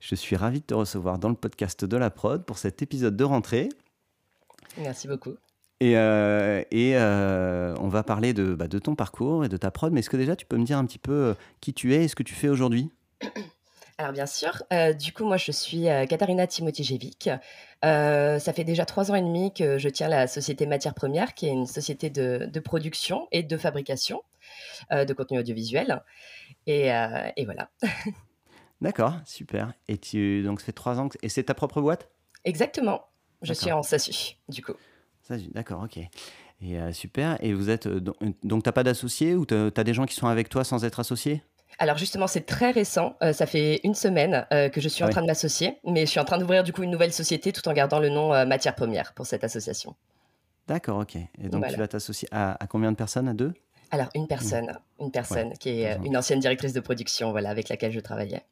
je suis ravi de te recevoir dans le podcast de la prod pour cet épisode de rentrée. Merci beaucoup. Et, euh, et euh, on va parler de, bah, de, ton parcours et de ta prod. Mais est-ce que déjà tu peux me dire un petit peu euh, qui tu es et ce que tu fais aujourd'hui? Alors bien sûr, du coup moi je suis Katharina Timotijevic. ça fait déjà trois ans et demi que je tiens la société Matière Première, qui est une société de, de production et de fabrication de contenu audiovisuel. Et, et voilà. D'accord, super. Et tu, donc, ça fait trois ans que... Et c'est ta propre boîte? Exactement. Je suis en SASU, du coup. SASU, d'accord, ok. Et euh, super. Et vous êtes. Euh, donc, tu n'as pas d'associés ou tu as des gens qui sont avec toi sans être associés? Alors justement, c'est très récent. Euh, ça fait une semaine que je suis en train de m'associer, mais je suis en train d'ouvrir du coup une nouvelle société tout en gardant le nom Matière Première pour cette association. D'accord, ok. Et donc tu vas t'associer à, combien de personnes À deux? Alors une personne, une personne qui est une ancienne directrice de production, voilà, avec laquelle je travaillais.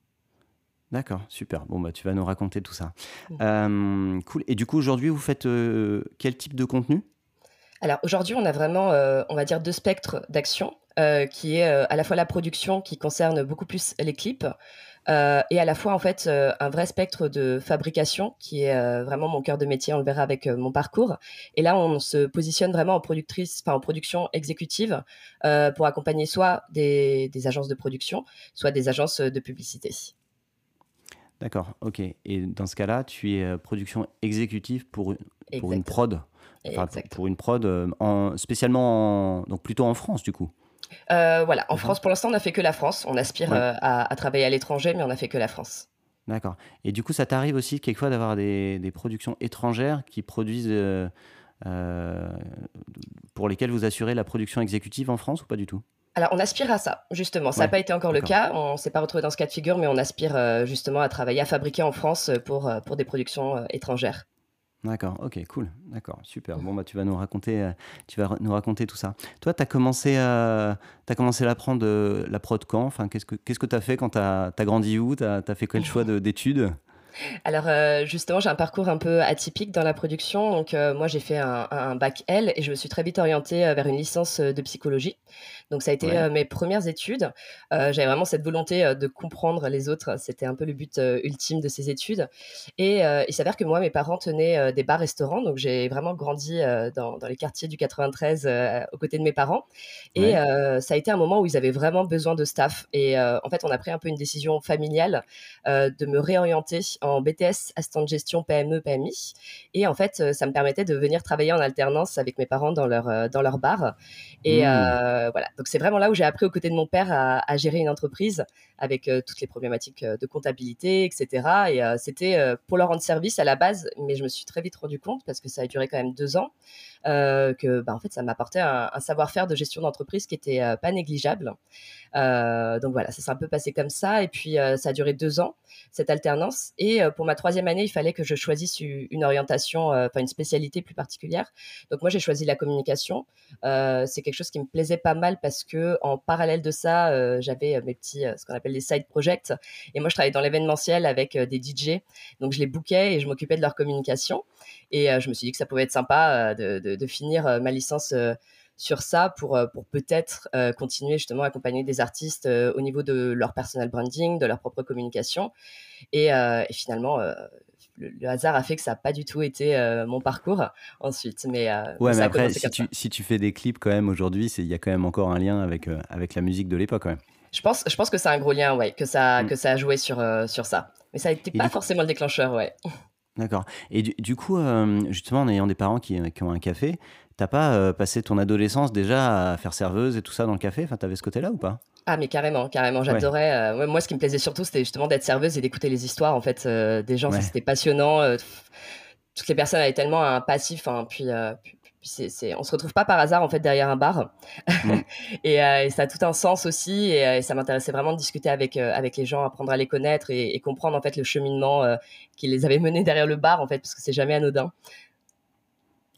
D'accord, super. Bon, bah, tu vas nous raconter tout ça. Mmh. cool. Et du coup, aujourd'hui, vous faites quel type de contenu? Alors, aujourd'hui, on a vraiment, on va dire, deux spectres d'action, qui est à la fois la production, qui concerne beaucoup plus les clips, et à la fois, en fait, un vrai spectre de fabrication, qui est vraiment mon cœur de métier, on le verra avec mon parcours. Et là, on se positionne vraiment en productrice, enfin, en production exécutive, pour accompagner soit des, des agences de production, soit des agences de publicité. D'accord, ok. Et dans ce cas-là, tu es euh, production exécutive pour, pour une prod pour une prod euh, en, spécialement donc plutôt en France du coup. Euh, voilà, en France pour l'instant on n'a fait que la France. On aspire à, travailler à l'étranger, mais on n'a fait que la France. D'accord. Et du coup, ça t'arrive aussi quelquefois d'avoir des, des, productions étrangères qui produisent pour lesquelles vous assurez la production exécutive en France ou pas du tout? Alors, on aspire à ça, justement. Ça n'a pas été encore le cas. On ne s'est pas retrouvé dans ce cas de figure, mais on aspire euh, justement à travailler, à fabriquer en France euh, pour, euh, pour des productions étrangères. D'accord, ok, cool, d'accord, super. Bon, bah, tu vas nous raconter, tu vas nous raconter tout ça. Toi, tu as commencé, à, as commencé à apprendre la prod quand? Enfin, Qu'est-ce que tu que as fait quand tu as, grandi où? Tu as, as, fait quel choix d'études? Alors justement, j'ai un parcours un peu atypique dans la production. Donc moi, j'ai fait un, un, bac L et je me suis très vite orientée vers une licence de psychologie. Donc ça a été euh, mes premières études. Euh, j'avais vraiment cette volonté euh, de comprendre les autres. C'était un peu le but ultime de ces études. Et il s'avère que moi, mes parents tenaient des bars-restaurants. Donc j'ai vraiment grandi dans, les quartiers du 93 aux côtés de mes parents. Et ça a été un moment où ils avaient vraiment besoin de staff. Et en fait, on a pris un peu une décision familiale de me réorienter en BTS assistant de gestion PME PMI. Et en fait, ça me permettait de venir travailler en alternance avec mes parents dans leur dans leur bar. Et mmh. voilà. Donc c'est vraiment là où j'ai appris aux côtés de mon père à, gérer une entreprise avec euh, toutes les problématiques euh, de comptabilité, etc. Et euh, c'était pour leur rendre service à la base, mais je me suis très vite rendu compte parce que ça a duré quand même deux ans que bah, en fait ça m'apportait un, savoir-faire de gestion d'entreprise qui était pas négligeable. donc voilà, ça s'est un peu passé comme ça et puis ça a duré deux ans cette alternance. Et pour ma troisième année, il fallait que je choisisse une orientation, enfin une spécialité plus particulière. Donc moi j'ai choisi la communication. c'est quelque chose qui me plaisait pas mal parce que en parallèle de ça, j'avais mes petits, ce qu'on appelle les side projects. Et moi, je travaillais dans l'événementiel avec euh, des DJ. Donc, je les bookais et je m'occupais de leur communication. Et euh, je me suis dit que ça pouvait être sympa euh, de, finir ma licence sur ça pour, pour peut-être continuer justement à accompagner des artistes au niveau de leur personal branding, de leur propre communication. Et, finalement, le, hasard a fait que ça n'a pas du tout été mon parcours ensuite. Mais, ouais, mais, après, si tu, si tu, fais des clips quand même aujourd'hui, il y a quand même encore un lien avec, avec la musique de l'époque quand même. Je pense, je pense que c'est un gros lien, ouais, que ça, mm. que ça a joué sur, euh, sur ça. Mais ça n'était pas forcément le déclencheur, ouais. D'accord. Et du, coup, euh, justement, en ayant des parents qui, qui ont un café, t'as pas euh, passé ton adolescence déjà à faire serveuse et tout ça dans le café? Enfin, t'avais ce côté-là ou pas? Ah mais carrément, carrément, j'adorais. moi, ce qui me plaisait surtout, c'était justement d'être serveuse et d'écouter les histoires en fait des gens. C'était passionnant. toutes les personnes avaient tellement un passif, hein, puis, c'est, on se retrouve pas par hasard en fait derrière un bar mm. et, ça a tout un sens aussi et, ça m'intéressait vraiment de discuter avec avec les gens apprendre à les connaître et, comprendre en fait le cheminement qui les avait menés derrière le bar en fait parce que c'est jamais anodin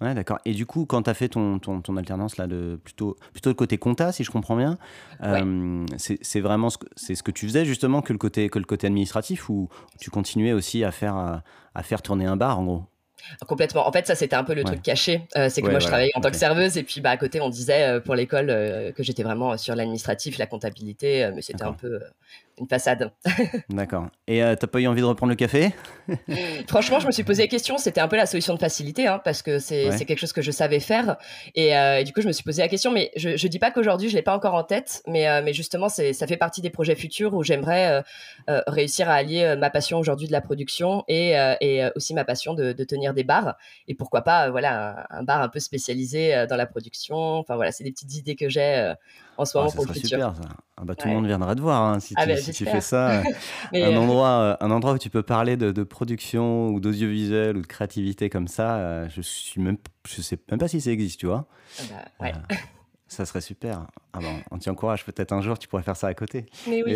Ouais, d'accord. Et du coup, quand tu as fait ton, ton, ton, alternance, là, de, plutôt, plutôt le côté compta, si je comprends bien, euh, c'est vraiment ce que, ce que tu faisais justement que le, côté, que le côté administratif ou tu continuais aussi à faire, à faire tourner un bar en gros? Complètement. En fait, ça, c'était un peu le truc caché. Euh, c'est que moi, je travaillais en tant que serveuse et puis bah, à côté, on disait euh, pour l'école euh, que j'étais vraiment sur l'administratif, la comptabilité, mais c'était un peu une façade. D'accord. Et t'as pas eu envie de reprendre le café? Franchement, je me suis posé la question. C'était un peu la solution de facilité hein, parce que c'est quelque chose que je savais faire. Et, du coup, je me suis posé la question. Mais je, je dis pas qu'aujourd'hui, je l'ai pas encore en tête, mais, mais justement, ça fait partie des projets futurs où j'aimerais réussir à allier ma passion aujourd'hui de la production et, et aussi ma passion de, de tenir des bars et pourquoi pas euh, voilà un, bar un peu spécialisé euh, dans la production enfin voilà c'est des petites idées que j'ai euh, en ce ah, moment pour le futur super, ah bah, tout le monde viendra te voir hein, si, ah, tu, bah, si tu, fais ça un endroit un endroit où tu peux parler de, production ou d'audiovisuel ou de créativité comme ça je suis même je sais même pas si ça existe tu vois bah, ouais. ça serait super. Ah on t'y encourage. Peut-être un jour, tu pourrais faire ça à côté. Mais oui,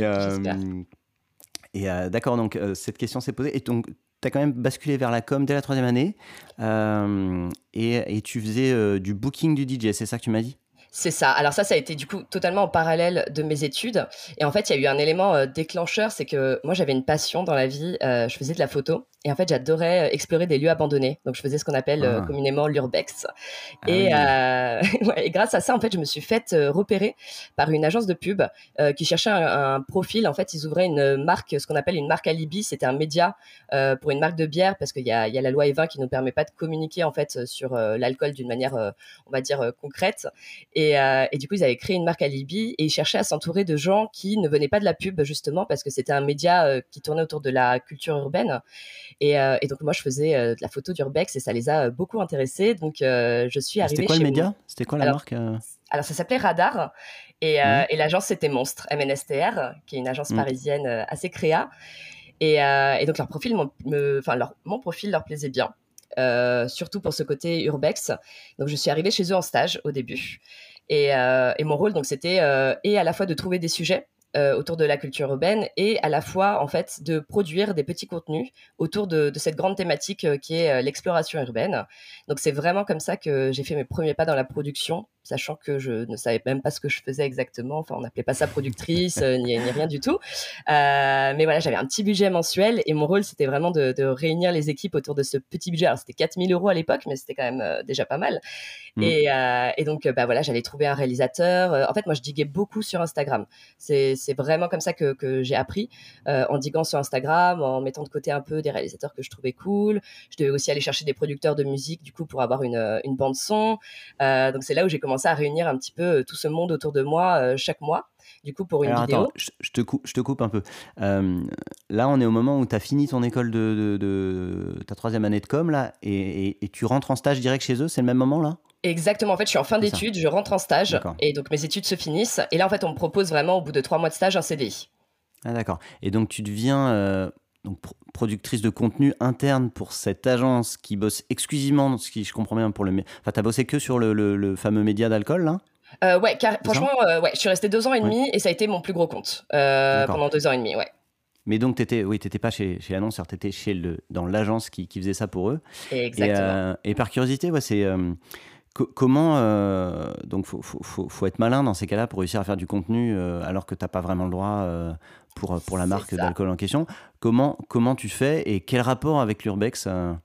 et, d'accord, donc cette question s'est posée. Et donc, tu as quand même basculé vers la com dès la troisième année euh, et, et, tu faisais euh, du booking du DJ, c'est ça que tu m'as dit? C'est ça. Alors ça, ça a été du coup totalement en parallèle de mes études. Et en fait, il y a eu un élément euh, déclencheur, c'est que moi, j'avais une passion dans la vie. je faisais de la photo. Et en fait, j'adorais explorer des lieux abandonnés. Donc, je faisais ce qu'on appelle ah. communément l'urbex. Ah et, et, grâce à ça, en fait, je me suis faite repérer par une agence de pub qui cherchait un, un, profil. En fait, ils ouvraient une marque, ce qu'on appelle une marque alibi. C'était un média euh, pour une marque de bière parce qu'il y a, y a, la loi E20 qui nous permet pas de communiquer en fait sur euh, l'alcool d'une manière, euh, on va dire concrète. Et, et, du coup, ils avaient créé une marque alibi et ils cherchaient à s'entourer de gens qui ne venaient pas de la pub justement parce que c'était un média qui tournait autour de la culture urbaine. Et, et donc moi, je faisais de la photo d'urbex et ça les a beaucoup intéressés. Donc je suis arrivée. C'était quoi le média C'était quoi la marque alors ça s'appelait Radar et, mmh. et l'agence c'était Monstre, MNSTR, qui est une agence mmh. parisienne assez créa. Euh, et, donc leur profil, leur, mon profil leur plaisait bien, euh, surtout pour ce côté urbex. Donc je suis arrivée chez eux en stage au début. Et, euh, et mon rôle, donc, c'était et à la fois de trouver des sujets euh, autour de la culture urbaine et à la fois en fait de produire des petits contenus autour de, cette grande thématique euh, qui est euh, l'exploration urbaine. Donc c'est vraiment comme ça que j'ai fait mes premiers pas dans la production, sachant que je ne savais même pas ce que je faisais exactement. Enfin, on n'appelait pas ça productrice ni, rien du tout. mais voilà, j'avais un petit budget mensuel et mon rôle c'était vraiment de, réunir les équipes autour de ce petit budget. Alors c'était 4000 euros à l'époque, mais c'était quand même déjà pas mal. Mmh. Et, donc bah voilà, j'allais trouver un réalisateur. en fait, moi je diguais beaucoup sur Instagram. C'est vraiment comme ça que, j'ai appris, euh, en diguant sur Instagram, en mettant de côté un peu des réalisateurs que je trouvais cool. Je devais aussi aller chercher des producteurs de musique, du coup, pour avoir une, euh, bande son. Euh, donc c'est là où j'ai commencé à réunir un petit peu tout ce monde autour de moi chaque mois du coup, pour une vidéo. Attends, je, te coupe, je te coupe un peu. là, on est au moment où tu as fini ton école de, ta troisième année de com, là, et, tu rentres en stage direct chez eux, c'est le même moment, là? Exactement. En fait, je suis en fin d'études, je rentre en stage et donc mes études se finissent. Et là, en fait, on me propose vraiment au bout de trois mois de stage un CDI. Ah d'accord. Et donc tu deviens euh, donc, productrice de contenu interne pour cette agence qui bosse exclusivement, ce qui je comprends bien pour le. Enfin, t'as bossé que sur le, fameux média d'alcool là? Euh, Ouais, franchement, euh, ouais, je suis resté deux ans et demi et ça a été mon plus gros compte pendant deux ans et demi, ouais. Mais donc, étais, oui, t'étais pas chez, chez l'annonceur, étais chez le, dans l'agence qui, qui, faisait ça pour eux. Exactement. Et, et par curiosité, ouais, c'est comment euh, donc faut, faut, faut, être malin dans ces cas-là pour réussir à faire du contenu euh, alors que tu n'as pas vraiment le droit euh, pour, pour la marque d'alcool en question. Comment, comment tu fais et quel rapport avec l'urbex Mmh.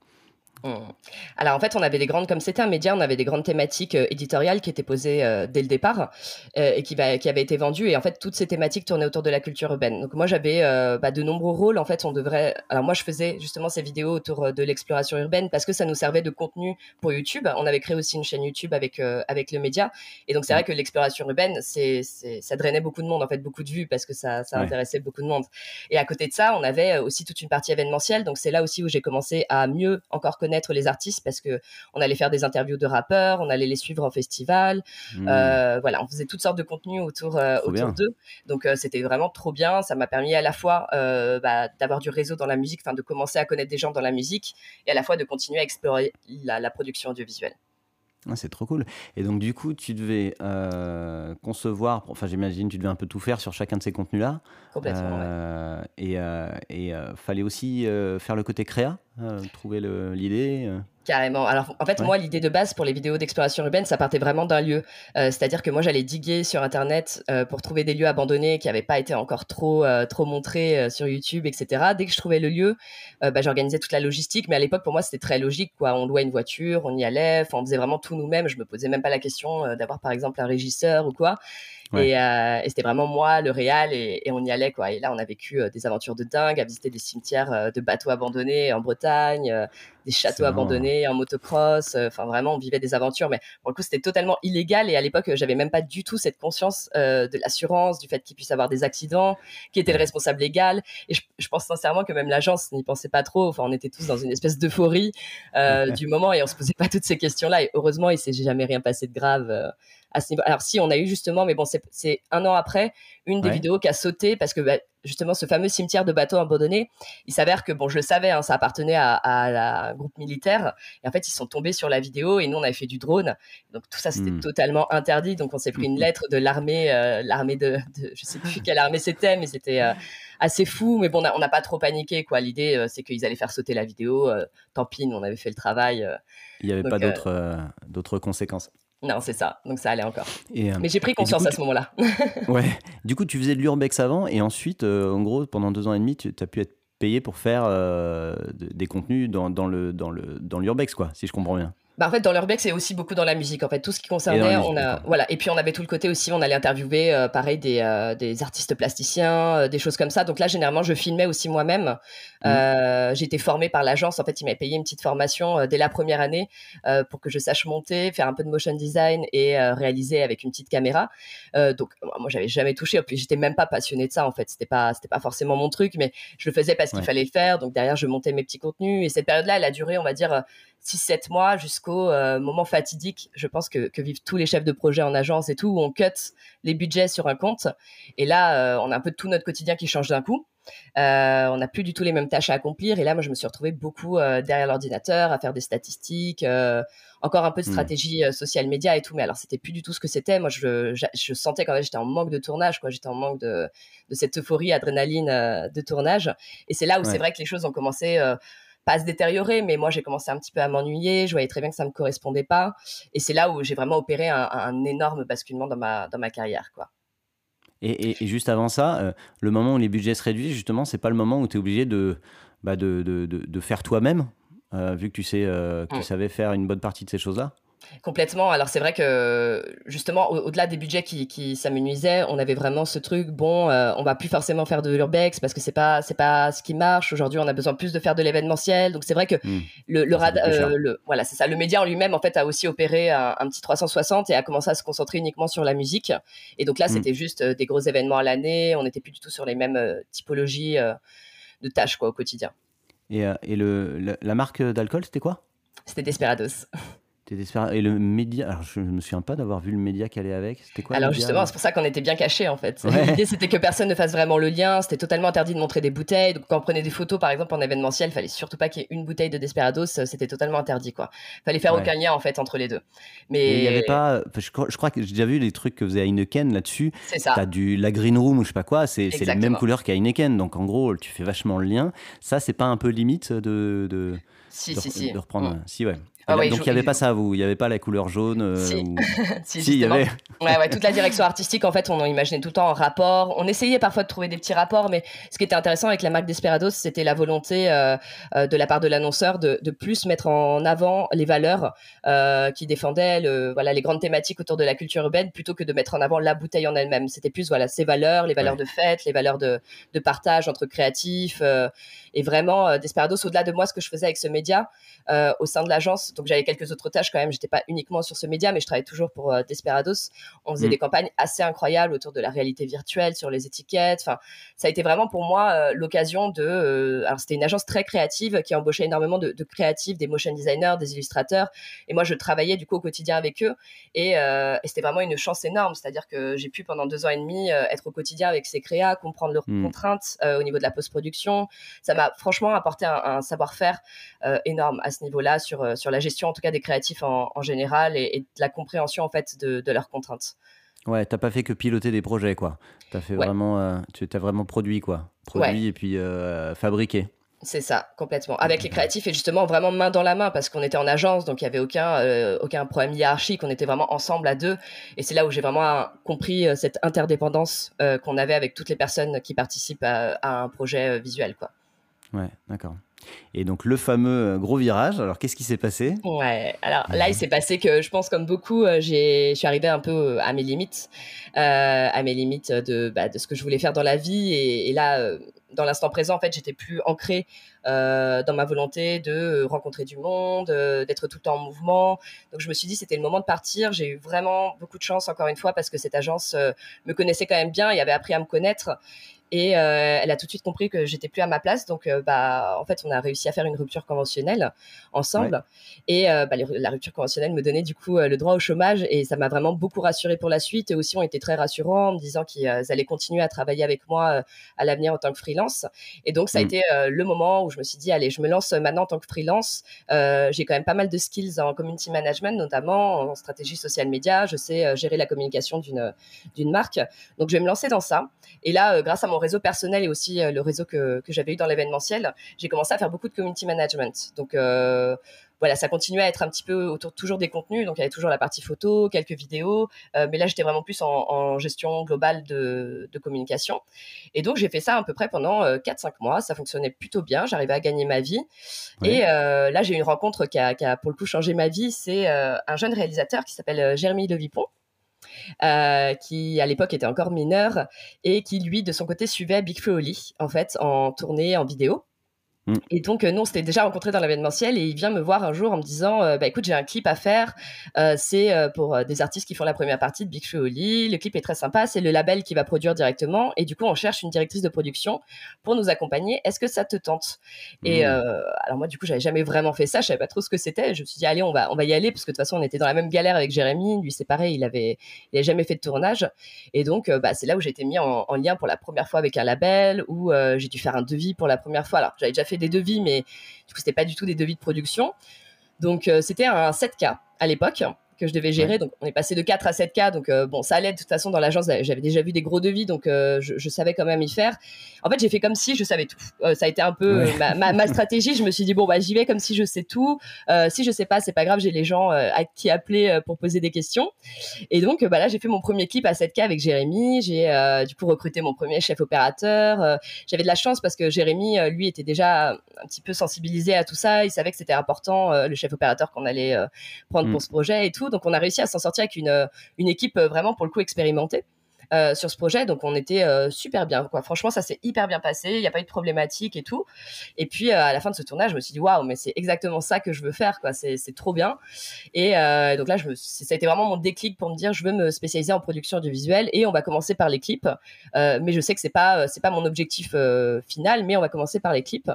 Alors en fait, on avait des grandes, comme c'était un média, on avait des grandes thématiques euh, éditoriales qui étaient posées euh, dès le départ euh, et qui, qui avaient été vendues. Et en fait, toutes ces thématiques tournaient autour de la culture urbaine. Donc moi, j'avais bah, de nombreux rôles. En fait, on devrait. Alors moi, je faisais justement ces vidéos autour de l'exploration urbaine parce que ça nous servait de contenu pour YouTube. On avait créé aussi une chaîne YouTube avec avec le média. Et donc c'est vrai que l'exploration urbaine, c'est, ça drainait beaucoup de monde, en fait, beaucoup de vues parce que ça, ça intéressait beaucoup de monde. Et à côté de ça, on avait aussi toute une partie événementielle. Donc c'est là aussi où j'ai commencé à mieux encore connaître les artistes parce que on allait faire des interviews de rappeurs, on allait les suivre en festival. Mmh. Euh, voilà, on faisait toutes sortes de contenus autour, euh, autour d'eux. Donc euh, c'était vraiment trop bien. Ça m'a permis à la fois bah, d'avoir du réseau dans la musique, enfin de commencer à connaître des gens dans la musique et à la fois de continuer à explorer la, production audiovisuelle. Ah, c'est trop cool. Et donc, du coup, tu devais euh, concevoir, enfin, j'imagine, tu devais un peu tout faire sur chacun de ces contenus-là. Complètement. Euh, et il euh, fallait aussi faire le côté créa, trouver l'idée. Carrément. Alors, en fait, moi, l'idée de base pour les vidéos d'exploration urbaine, ça partait vraiment d'un lieu. Euh, c'est-à-dire que moi, j'allais diguer sur Internet euh, pour trouver des lieux abandonnés qui n'avaient pas été encore trop, euh, trop montrés sur YouTube, etc. Dès que je trouvais le lieu, bah, j'organisais toute la logistique. Mais à l'époque, pour moi, c'était très logique. Quoi. On louait une voiture, on y allait, on faisait vraiment tout nous-mêmes. Je me posais même pas la question d'avoir, par exemple, un régisseur ou quoi. Euh, et, c'était vraiment moi, le réal, et, on y allait, quoi. Et là, on a vécu euh, des aventures de dingue, à visiter des cimetières euh, de bateaux abandonnés en Bretagne, des châteaux abandonnés en motocross. Enfin, vraiment, on vivait des aventures. Mais pour le coup, c'était totalement illégal. Et à l'époque, j'avais même pas du tout cette conscience de l'assurance, du fait qu'il puisse avoir des accidents, qui était le responsable légal. Et je, pense sincèrement que même l'agence n'y pensait pas trop. Enfin, on était tous dans une espèce d'euphorie du moment et on se posait pas toutes ces questions-là. Et heureusement, il s'est jamais rien passé de grave à ce niveau. Alors si, on a eu justement, mais bon, c'est un an après, une des vidéos qui a sauté parce que bah, justement ce fameux cimetière de bateaux abandonnés, il s'avère que bon, je le savais, hein, ça appartenait à, un groupe militaire et en fait ils sont tombés sur la vidéo et nous on avait fait du drone, donc tout ça c'était hmm. totalement interdit, donc on s'est pris une lettre de l'armée, euh, l'armée de, de, je sais plus quelle armée c'était, mais c'était euh, assez fou, mais bon on n'a pas trop paniqué quoi. L'idée euh, c'est qu'ils allaient faire sauter la vidéo, tant pis, on avait fait le travail. il n'y avait pas d'autres d'autres conséquences. Non, c'est ça. Donc ça allait encore. Euh, Mais j'ai pris conscience à ce moment-là. ouais. Du coup, tu faisais de l'urbex avant et ensuite, euh, en gros, pendant deux ans et demi, tu as pu être payé pour faire euh, des contenus dans, dans le dans le dans l'urbex, quoi, si je comprends bien. Bah, en fait, dans l'urbex, c'est aussi beaucoup dans la musique. En fait, tout ce qui concernait, on a voilà. Et puis on avait tout le côté aussi, on allait interviewer, euh, pareil, des, euh, des artistes plasticiens, euh, des choses comme ça. Donc là, généralement, je filmais aussi moi-même. Mmh. Été formée par l'agence. En fait, ils m'avaient payé une petite formation dès la première année pour que je sache monter, faire un peu de motion design et réaliser avec une petite caméra. donc moi, j'avais jamais touché. Puis j'étais même pas passionnée de ça. En fait, c'était pas c'était pas forcément mon truc, mais je le faisais parce qu'il fallait le faire. Donc derrière, je montais mes petits contenus. Et cette période-là, elle a duré, on va dire 6-7 mois jusqu'au euh, moment fatidique, je pense, que, vivent tous les chefs de projet en agence et tout, où on cut les budgets sur un compte. Et là, euh, on a un peu tout notre quotidien qui change d'un coup. Euh, on n'a plus du tout les mêmes tâches à accomplir. Et là, moi, je me suis retrouvée beaucoup derrière l'ordinateur, à faire des statistiques, encore un peu de hmm. stratégie social média et tout. Mais alors, c'était plus du tout ce que c'était. Moi, je, sentais quand même j'étais en manque de tournage, quoi. J'étais en manque de, cette euphorie, adrénaline de tournage. Et c'est là où c'est vrai que les choses ont commencé pas à se détériorer, mais moi j'ai commencé un petit peu à m'ennuyer. Je voyais très bien que ça me correspondait pas, et c'est là où j'ai vraiment opéré un, énorme basculement dans ma dans ma carrière, quoi. Et, juste avant ça, euh, le moment où les budgets se réduisent, justement, c'est pas le moment où tu es obligé de, bah de, de, de, faire toi-même, euh, vu que tu sais, euh, que tu mmh. savais faire une bonne partie de ces choses-là? Complètement. Alors c'est vrai que justement, au-delà des budgets qui, qui s'amenuisaient, on avait vraiment ce truc. Bon, euh, on va plus forcément faire de l'urbex parce que c'est pas c'est pas ce qui marche. Aujourd'hui, on a besoin plus de faire de l'événementiel. Donc c'est vrai que hmm. le, le, euh, le, voilà, c'est ça. Le média en lui-même en fait a aussi opéré un, petit 360 et a commencé à se concentrer uniquement sur la musique. Et donc là, hmm. c'était juste euh, des gros événements à l'année. On n'était plus du tout sur les mêmes typologies de tâches quoi au quotidien. Et, et le, la marque d'alcool, c'était quoi? C'était Desperados. Et le média, alors je me souviens pas d'avoir vu le média qui allait avec. C'était quoi Alors justement, c'est pour ça qu'on était bien cachés en fait. L'idée c'était que personne ne fasse vraiment le lien. C'était totalement interdit de montrer des bouteilles. Donc quand on prenait des photos par exemple en événementiel, il fallait surtout pas qu'il y ait une bouteille de Desperados. C'était totalement interdit quoi. Fallait faire aucun lien en fait entre les deux. Mais il y avait pas. Je crois, que j'ai déjà vu des trucs que faisait Heineken là-dessus. C'est ça. T'as du la green room ou je sais pas quoi. C'est la même couleur qu'Heineken. Donc en gros, tu fais vachement le lien. Ça, c'est pas un peu limite de. de... Si, si, si. De reprendre. Mm. Si, ouais. Ah donc il n'y avait pas ça, vous Il n'y avait pas la couleur jaune euh, Si, si, il y avait. ouais, ouais, toute la direction artistique, en fait, on en imaginait tout le temps en rapport. On essayait parfois de trouver des petits rapports, mais ce qui était intéressant avec la marque Desperados, c'était la volonté euh, euh, de la part de l'annonceur de, de, plus mettre en avant les valeurs qui défendaient le, voilà, les grandes thématiques autour de la culture urbaine plutôt que de mettre en avant la bouteille en elle-même. C'était plus voilà, ces valeurs, les valeurs de fête, les valeurs de, de partage entre créatifs. Et vraiment, Desperados, au-delà de moi, ce que je faisais avec ce média au sein de l'agence, donc j'avais quelques autres tâches quand même. J'étais pas uniquement sur ce média, mais je travaillais toujours pour euh, Desperados. On faisait mm. des campagnes assez incroyables autour de la réalité virtuelle, sur les étiquettes. Enfin, ça a été vraiment pour moi euh, l'occasion de. Euh, alors c'était une agence très créative qui embauchait énormément de, créatifs, des motion designers, des illustrateurs. Et moi, je travaillais du coup au quotidien avec eux. Et, c'était vraiment une chance énorme. C'est-à-dire que j'ai pu pendant deux ans et demi être au quotidien avec ces créas, comprendre leurs mm. contraintes au niveau de la post-production. Ça m'a franchement apporté un, un savoir-faire énorme à ce niveau-là sur sur la gestion en tout cas des créatifs en, général et, de la compréhension en fait de, leurs contraintes. Ouais, t'as pas fait que piloter des projets quoi. As fait vraiment, tu as vraiment produit quoi, produit et puis fabriqué. C'est ça, complètement. Avec les créatifs et justement vraiment main dans la main parce qu'on était en agence, donc il n'y avait aucun, euh, aucun problème hiérarchique, on était vraiment ensemble à deux. Et c'est là où j'ai vraiment compris euh, cette interdépendance euh, qu'on avait avec toutes les personnes qui participent à, à un projet visuel. Quoi. Ouais, d'accord. Et donc le fameux gros virage, alors qu'est-ce qui s'est passé? Ouais, alors là il s'est passé que je pense comme beaucoup, je suis arrivée un peu à mes limites, à mes limites de, bah, de ce que je voulais faire dans la vie. Et, et là, dans l'instant présent, en fait, j'étais plus ancrée euh, dans ma volonté de rencontrer du monde, euh, d'être tout le temps en mouvement. Donc, je me suis dit, c'était le moment de partir. J'ai eu vraiment beaucoup de chance, encore une fois, parce que cette agence euh, me connaissait quand même bien et avait appris à me connaître. Et euh, elle a tout de suite compris que j'étais plus à ma place. Donc, euh, bah, en fait, on a réussi à faire une rupture conventionnelle ensemble. Et euh, bah, la rupture conventionnelle me donnait du coup le droit au chômage. Et ça m'a vraiment beaucoup rassurée pour la suite. Et aussi, on était très rassurants en me disant qu'ils allaient continuer à travailler avec moi à l'avenir en tant que freelance. Et donc, ça a mm. été le moment où je me suis dit, allez, je me lance maintenant en tant que freelance. J'ai quand même pas mal de skills en community management, notamment en stratégie social média. Je sais gérer la communication d'une marque. Donc, je vais me lancer dans ça. Et là, grâce à mon réseau personnel et aussi euh, le réseau que, que j'avais eu dans l'événementiel, j'ai commencé à faire beaucoup de community management. Donc euh, voilà, ça continuait à être un petit peu autour toujours des contenus. Donc il y avait toujours la partie photo, quelques vidéos, euh, mais là j'étais vraiment plus en, gestion globale de, de, communication. Et donc j'ai fait ça à peu près pendant 4-5 mois. Ça fonctionnait plutôt bien. J'arrivais à gagner ma vie. Et là j'ai eu une rencontre qui a, qui a, pour le coup changé ma vie. C'est un jeune réalisateur qui s'appelle Jérémy Levipon. Euh, qui à l'époque était encore mineur et qui lui de son côté suivait Big Flo Oli en fait en tournée en vidéo Mm. Et donc, euh, nous, on s'était déjà rencontrés dans l'événementiel et il vient me voir un jour en me disant euh, bah, écoute, j'ai un clip à faire. Euh, c'est pour des artistes qui font la première partie de Big Show Oli. Le clip est très sympa. C'est le label qui va produire directement. Et du coup, on cherche une directrice de production pour nous accompagner. Est-ce que ça te tente? Et mm. alors, moi, du coup, j'avais jamais vraiment fait ça. Je savais pas trop ce que c'était. Je me suis dit allez, on va, on va y aller parce que de toute façon, on était dans la même galère avec Jérémy. Lui, c'est pareil. Il avait, il avait jamais fait de tournage. Et donc, bah, c'est là où j'ai été mis en, en, lien pour la première fois avec un label où j'ai dû faire un devis pour la première fois. Alors, j'avais déjà fait des devis, mais du coup, c'était pas du tout des devis de production. Donc, euh, c'était un 7K à l'époque que je devais gérer. Donc, on est passé de 4 à 7K. Donc, euh, bon, ça allait. De toute façon, dans l'agence, j'avais déjà vu des gros devis. Donc, euh, je, savais quand même y faire. En fait, j'ai fait comme si je savais tout. Euh, ça a été un peu ma, stratégie. Je me suis dit, bon, bah, j'y vais comme si je sais tout. si je sais pas, c'est pas grave. J'ai les gens à qui appeler pour poser des questions. Et donc, bah, là, j'ai fait mon premier clip à 7K avec Jérémy. J'ai, du coup, recruté mon premier chef opérateur. j'avais de la chance parce que Jérémy, lui, était déjà un petit peu sensibilisé à tout ça. Il savait que c'était important, le chef opérateur qu'on allait prendre mm. pour ce projet et tout. Donc on a réussi à s'en sortir avec une, euh, équipe euh, vraiment pour le coup expérimentée. Euh, sur ce projet. Donc on était super bien. Quoi. Franchement, ça s'est hyper bien passé. Il n'y a pas eu de problématique et tout. Et puis à la fin de ce tournage, je me suis dit waouh, mais c'est exactement ça que je veux faire. Quoi. C'est, trop bien. Et donc là, ça a été vraiment mon déclic pour me dire je veux me spécialiser en production audiovisuelle et on va commencer par les clips. mais je sais que c'est pas pas mon objectif final, mais on va commencer par les clips.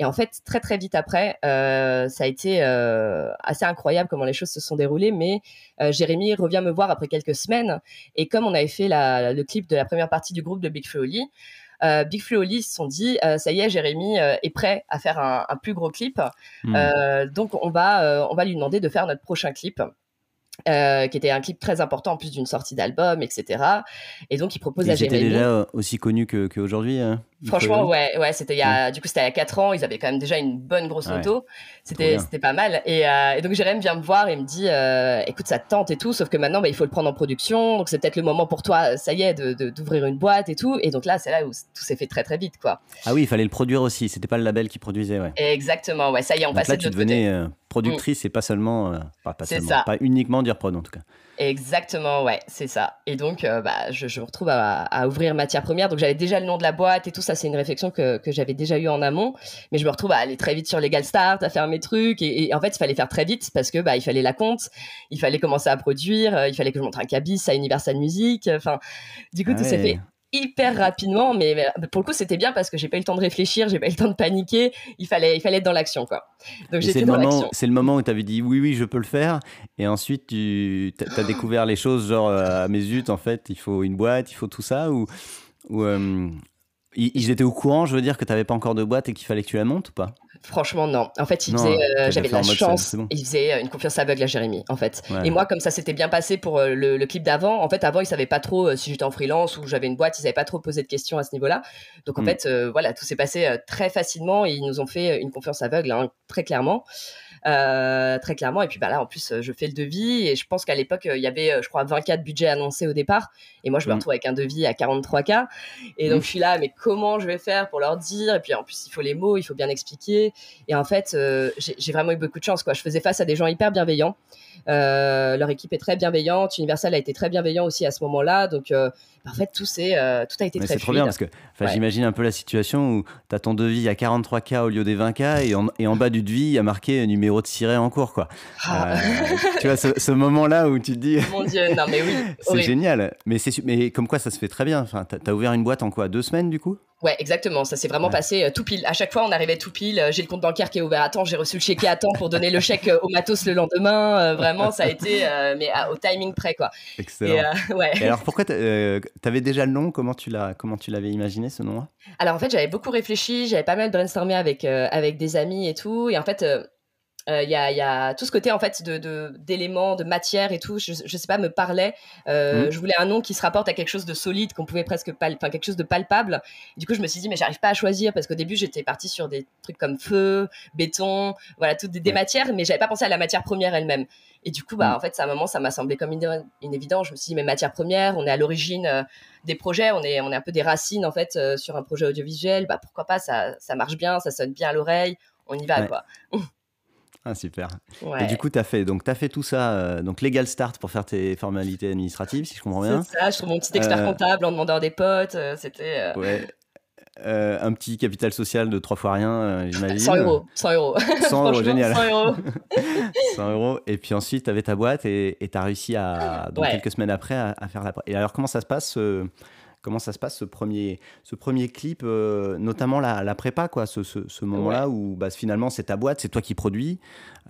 Et en fait, très très vite après, euh, ça a été euh, assez incroyable comment les choses se sont déroulées. Mais euh, Jérémy revient me voir après quelques semaines. Et comme on avait fait le clip de la première partie du groupe de Big Flo Oli, Big Flo Oli se sont dit ça y est, Jérémy est prêt à faire un, plus gros clip. Hmm. donc on va on va lui demander de faire notre prochain clip. Euh, qui était un clip très important en plus d'une sortie d'album, etc. Et donc il propose à Jérémy. Déjà aussi connu qu'aujourd'hui. Franchement, ouais, ouais, c'était il y a, du coup c'était il y a 4 ans. Ils avaient quand même déjà une bonne grosse moto. C'était, c'était pas mal. Et, euh, et, donc Jérémy vient me voir et me dit, euh, écoute, ça te tente et tout, sauf que maintenant, bah, il faut le prendre en production. Donc c'est peut-être le moment pour toi, ça y est, de, d'ouvrir une boîte et tout. Et donc là, c'est là où tout s'est fait très très vite, quoi. Ah oui, il fallait le produire aussi. C'était pas le label qui produisait, ouais. Exactement, ouais. Ça y est, on passait là, tu devenais productrice mm. et pas seulement, pas, pas, seulement pas uniquement dire prod en tout cas. Exactement, ouais, c'est ça. Et donc, euh, bah, je, me retrouve à, ouvrir matière première. Donc, j'avais déjà le nom de la boîte et tout ça. C'est une réflexion que, j'avais déjà eue en amont. Mais je me retrouve à aller très vite sur Legal Start, à faire mes trucs. Et, en fait, il fallait faire très vite parce que bah, il fallait la compte, il fallait commencer à produire, euh, il fallait que je montre un cabis à Universal Music. Enfin, du coup, tout s'est fait hyper rapidement, mais pour le coup c'était bien parce que j'ai pas eu le temps de réfléchir, j'ai pas eu le temps de paniquer, il fallait, il fallait être dans l'action quoi. Donc j'étais dans l'action. C'est le moment où tu avais dit oui oui je peux le faire et ensuite tu as découvert les choses genre euh, à mes zut en fait il faut une boîte, il faut tout ça ou, ou euh, ils étaient au courant je veux dire que tu n'avais pas encore de boîte et qu'il fallait que tu la montes ou pas? Franchement, non. En fait, il faisait, j'avais de la chance. Il faisait une confiance aveugle à Jérémy, en fait. Et moi, comme ça s'était bien passé pour le, clip d'avant, en fait, avant, il savait pas trop si j'étais en freelance ou j'avais une boîte, ils savaient pas trop posé de questions à ce niveau-là. Donc, en mm. fait, voilà, tout s'est passé très facilement et ils nous ont fait une confiance aveugle, hein, très clairement. Euh, très clairement. Et puis bah là, en plus, je fais le devis et je pense qu'à l'époque, il y avait, je crois, 20K de budget annoncé au départ. Et moi, je me mm. retrouve avec un devis à 43K. Et donc, mm. je suis là, mais comment je vais faire pour leur dire? Et puis, en plus, il faut les mots, il faut bien expliquer. Et en fait, euh, j'ai vraiment eu beaucoup de chance. Quoi. Je faisais face à des gens hyper bienveillants. Euh, leur équipe est très bienveillante. Universal a été très bienveillant aussi à ce moment-là. Donc, euh, en fait, tout, euh, tout a été très C'est trop bien parce que j'imagine un peu la situation où tu as ton devis à 43K au lieu des 20K et en, et en bas du devis, il y a marqué numéro de siret en cours. Quoi. Ah. tu vois, ce, moment-là où tu te dis. Mon Dieu, non, mais oui. c'est génial. Mais, mais comme quoi, ça se fait très bien. Enfin, tu as ouvert une boîte en quoi Deux semaines du coup? Ouais, exactement. Ça s'est vraiment passé euh, tout pile. À chaque fois, on arrivait tout pile. Euh, j'ai le compte bancaire qui est ouvert à temps. J'ai reçu le chèque à temps pour donner le chèque euh, au matos le lendemain. Vraiment, ça a été mais au timing près, quoi. Excellent. Et, ouais. Et alors, pourquoi tu avais déjà le nom? Comment tu l'as Comment tu l'avais imaginé ce nom-là? Alors en fait, j'avais beaucoup réfléchi. J'avais pas mal brainstormé avec avec des amis et tout. Et en fait euh, il y, a, tout ce côté en fait de d'éléments, de, matière et tout. Je, je sais pas, me parlait. Euh, mmh. Je voulais un nom qui se rapporte à quelque chose de solide, qu'on pouvait presque enfin quelque chose de palpable. du coup, je me suis dit mais j'arrive pas à choisir parce qu'au début j'étais partie sur des trucs comme feu, béton, voilà toutes des, matières, mais j'avais pas pensé à la matière première elle-même. Et du coup, bah, mmh. en fait, à un moment, ça m'a semblé comme une, une, évidence. Je me suis dit, mais matière première, on est à l'origine euh, des projets, on est, on est un peu des racines, en fait, sur un projet audiovisuel. Bah, pourquoi pas, ça, ça marche bien, ça sonne bien à l'oreille, on y va, quoi. Ah, super. Et du coup, tu as fait, donc, as fait tout ça, euh, donc Legal Start pour faire tes formalités administratives, si je comprends bien. C'est ça, je suis mon petit expert euh, comptable en demandant des potes. Euh, c'était. Ouais. un petit capital social de trois fois rien, j'imagine. 100 euros. 100 euros. 100 euros, génial. 100 euros. 100 euros. Et puis ensuite, tu avais ta boîte et tu as réussi à, donc quelques semaines après, à, à, faire la. Et alors, comment ça se passe comment ça se passe ce premier, ce premier clip, euh, notamment la, la, prépa, quoi, ce, ce, moment-là où bah, finalement c'est ta boîte, c'est toi qui produis,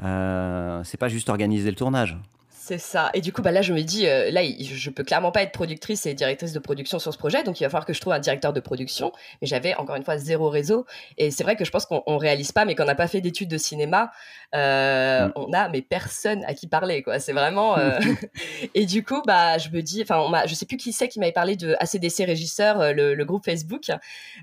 euh, c'est pas juste organiser le tournage. C'est ça. Et du coup, bah là, je me dis, euh, là, je peux clairement pas être productrice et directrice de production sur ce projet, donc il va falloir que je trouve un directeur de production. Mais j'avais encore une fois zéro réseau. Et c'est vrai que je pense qu'on réalise pas, mais qu'on n'a pas fait d'études de cinéma, euh, mm. on a mais personne à qui parler, quoi. C'est vraiment. Euh, et du coup, bah, je me dis, enfin, je sais plus qui c'est qui m'avait parlé de ACDC Régisseur, le, groupe Facebook, qui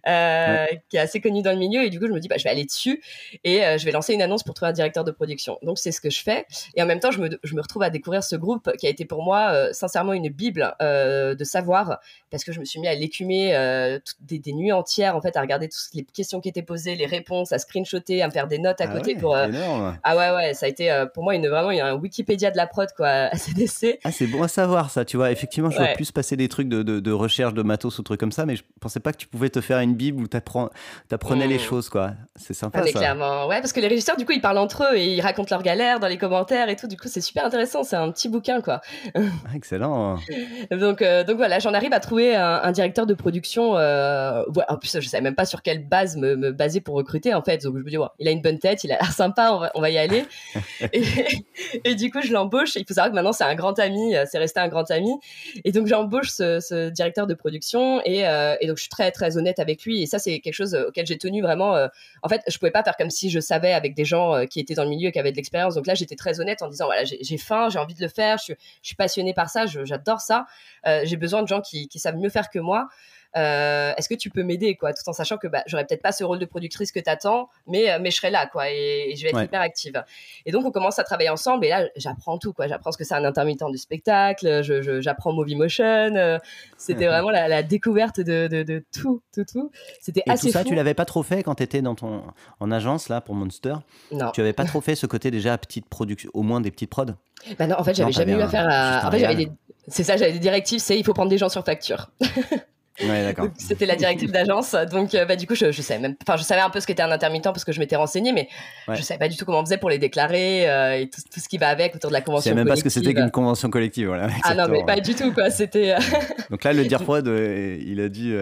est assez connu dans le milieu. Et du coup, je me dis, bah, je vais aller dessus et je vais lancer une annonce pour trouver un directeur de production. Donc c'est ce que je fais. Et en même temps, je me, je me retrouve à découvrir ce groupe qui a été pour moi euh, sincèrement une bible euh, de savoir parce que je me suis mis à l'écumer euh, des, nuits entières en fait à regarder toutes les questions qui étaient posées, les réponses, à screenshotter, à me faire des notes à ah côté pour ah ouais ouais ça a été pour moi une vraiment un Wikipédia de la prod quoi à CDC. Ah c'est bon à savoir ça tu vois effectivement je vois plus passer des trucs de, de, recherche de matos ou trucs comme ça mais je pensais pas que tu pouvais te faire une bible où tu apprenais les mmh. choses quoi c'est sympa ah, ça. clairement ouais parce que les régisseurs du coup ils parlent entre eux et ils racontent leurs galères dans les commentaires et tout du coup c'est super intéressant c'est un petit bouquin, quoi. Ah, excellent. donc, euh, donc voilà, j'en arrive à trouver un, directeur de production. Euh, en plus, je savais même pas sur quelle base me, baser pour recruter, en fait. Donc je me dis, il a une bonne tête, il a l'air sympa, on va, y aller. et, du coup, je l'embauche. Il faut savoir que maintenant, c'est un grand ami, euh, c'est resté un grand ami. Et donc, j'embauche ce, directeur de production et, donc, je suis très, très honnête avec lui. Et ça, c'est quelque chose auquel j'ai tenu vraiment. en fait, je pouvais pas faire comme si je savais avec des gens qui étaient dans le milieu, qui avaient de l'expérience. Donc là, j'étais très honnête en disant, voilà, j'ai faim, j'ai envie de le faire, je, suis passionnée par ça, j'adore ça. Euh, j'ai besoin de gens qui, savent mieux faire que moi. Euh, est-ce que tu peux m'aider quoi tout en sachant que bah, j'aurais peut-être pas ce rôle de productrice que tu attends mais euh, mais je serai là quoi et, je vais être hyper active. Et donc on commence à travailler ensemble et là j'apprends tout quoi. J'apprends ce que c'est un intermittent du spectacle j'apprends Movie Motion c'était vraiment la, découverte de, tout tout tout. C'était assez tout ça tu l'avais pas trop fait quand tu étais dans ton en agence là pour Monster? Non. Tu avais pas trop fait ce côté déjà petite production au moins des petites prods? Bah non en fait j'avais jamais eu affaire à en fait j'avais des c'est ça, j'avais des directives, c'est il faut prendre des gens sur facture. Ouais. C'était la directive d'agence. Donc, euh, bah, du coup, je, je savais même, enfin, je savais un peu ce qu'était un intermittent parce que je m'étais renseigné, mais je savais pas du tout comment on faisait pour les déclarer euh, et tout, ce qui va avec autour de la convention. Je même pas ce que c'était qu'une convention collective, voilà. Ah non, mais pas du tout, quoi. C'était. Euh, donc là, le dire il a dû,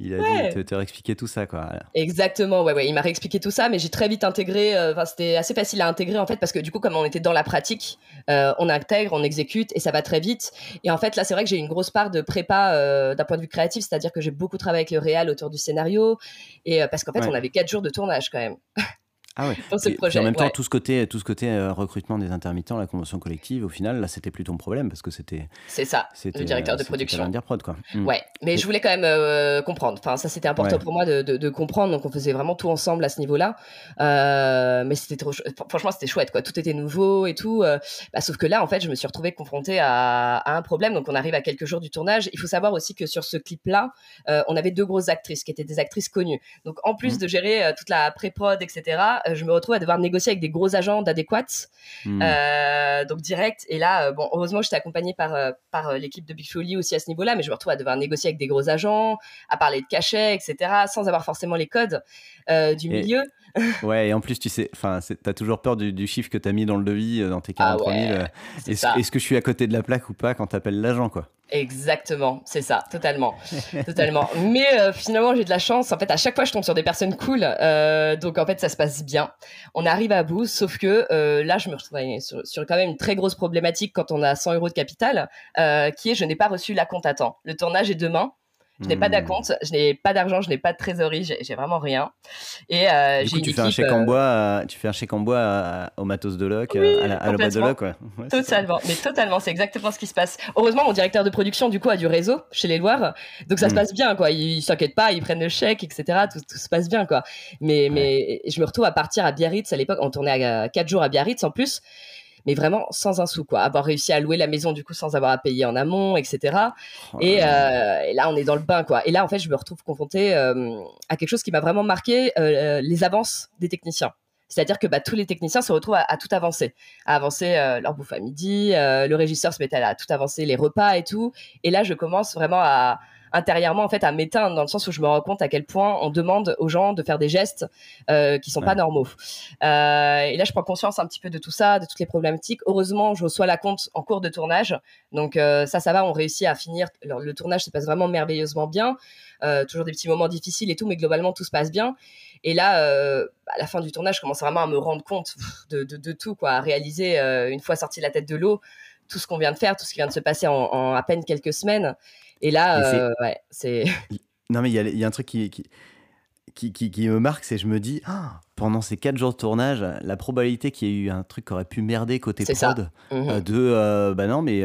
il a dû te, réexpliquer tout ça, quoi. Exactement, ouais, ouais. Il m'a réexpliqué tout ça, mais j'ai très vite intégré. Enfin, c'était assez facile à intégrer en fait parce que du coup, comme on était dans la pratique, on intègre, on exécute et ça va très vite. Et en fait, là, c'est vrai que j'ai une grosse part de prépa d'un point de vue créatif c'est-à-dire que j'ai beaucoup travaillé avec le réal autour du scénario, et euh, parce qu'en fait, on avait quatre jours de tournage quand même. Ah ouais. pour ce projet. en même temps, tout ce côté, tout ce côté euh, recrutement des intermittents, la convention collective, au final, là, c'était plutôt un problème parce que c'était. C'est ça, le directeur de production. Prod, quoi. Mm. Ouais, mais je voulais quand même comprendre. Enfin, ça, c'était important pour moi de, de, comprendre. Donc, on faisait vraiment tout ensemble à ce niveau-là. mais c'était trop. Franchement, c'était chouette, quoi. Tout était nouveau et tout. Bah, sauf que là, en fait, je me suis retrouvée confrontée à, à, un problème. Donc, on arrive à quelques jours du tournage. Il faut savoir aussi que sur ce clip-là, on avait deux grosses actrices qui étaient des actrices connues. Donc, en plus mmh. de gérer euh, toute la pré-prod, etc., euh, je me retrouve à devoir négocier avec des gros agents d'adéquates, mmh. euh, donc direct. Et là, bon, heureusement, j'étais accompagnée par, par l'équipe de Big Foley aussi à ce niveau-là, mais je me retrouve à devoir négocier avec des gros agents, à parler de cachets, etc., sans avoir forcément les codes du milieu. Ouais, et en plus, tu sais, enfin, t'as toujours peur du, chiffre que t'as mis dans le devis, dans tes 43 000. Ah est-ce que je suis à côté de la plaque ou pas quand t'appelles l'agent, quoi? Exactement, c'est ça, totalement, totalement. Mais euh, finalement, j'ai de la chance. En fait, à chaque fois, je tombe sur des personnes cool, euh, donc en fait, ça se passe bien. On arrive à bout, sauf que euh, là, je me retrouve sur, sur, quand même une très grosse problématique quand on a 100 euros de capital, qui est je n'ai pas reçu la compte à temps. Le tournage est demain. Je n'ai pas hmm. d'acompte, je n'ai pas d'argent, je n'ai pas de trésorerie, j'ai vraiment rien. Et euh, du coup, tu fais un chèque en euh, bois, tu fais un chèque en bois au matos de loc, euh, à, à de loc, ouais. totalement, mais totalement, c'est exactement ce qui se passe. Heureusement, mon directeur de production du coup a du réseau chez les Loirs, donc ça se hmm. passe bien, quoi. Ils s'inquiètent pas, ils prennent le chèque, etc. Tout, tout, se passe bien, quoi. Mais mais je me retrouve à partir à Biarritz à l'époque, on tournait à 4 jours à Biarritz en plus mais vraiment sans un sou, quoi. Avoir réussi à louer la maison, du coup, sans avoir à payer en amont, etc. et, euh, et, là, on est dans le bain, quoi. Et là, en fait, je me retrouve confrontée euh, à quelque chose qui m'a vraiment marqué, euh, les avances des techniciens. C'est-à-dire que bah, tous les techniciens se retrouvent à, tout avancer, à avancer leur bouffe à midi, le régisseur se mettait à tout avancer les repas et tout. Et là, je commence vraiment à, intérieurement en fait à m'éteindre dans le sens où je me rends compte à quel point on demande aux gens de faire des gestes euh, qui sont pas normaux. Euh, et là, je prends conscience un petit peu de tout ça, de toutes les problématiques. Heureusement, je reçois la compte en cours de tournage, donc euh, ça, ça va. On réussit à finir. Le, tournage se passe vraiment merveilleusement bien. Euh, toujours des petits moments difficiles et tout, mais globalement tout se passe bien. Et là, euh, à la fin du tournage, je commence vraiment à me rendre compte de, de, de tout, quoi, à réaliser une fois sorti la tête de l'eau tout ce qu'on vient de faire, tout ce qui vient de se passer en, en à peine quelques semaines. Et là, euh, ouais, c'est. Non, mais il y, a un truc qui, qui, qui, me marque, c'est je me dis, ah, pendant ces quatre jours de tournage, la probabilité qu'il y ait eu un truc qui aurait pu merder côté prod, mmh euh, de euh, bah non, mais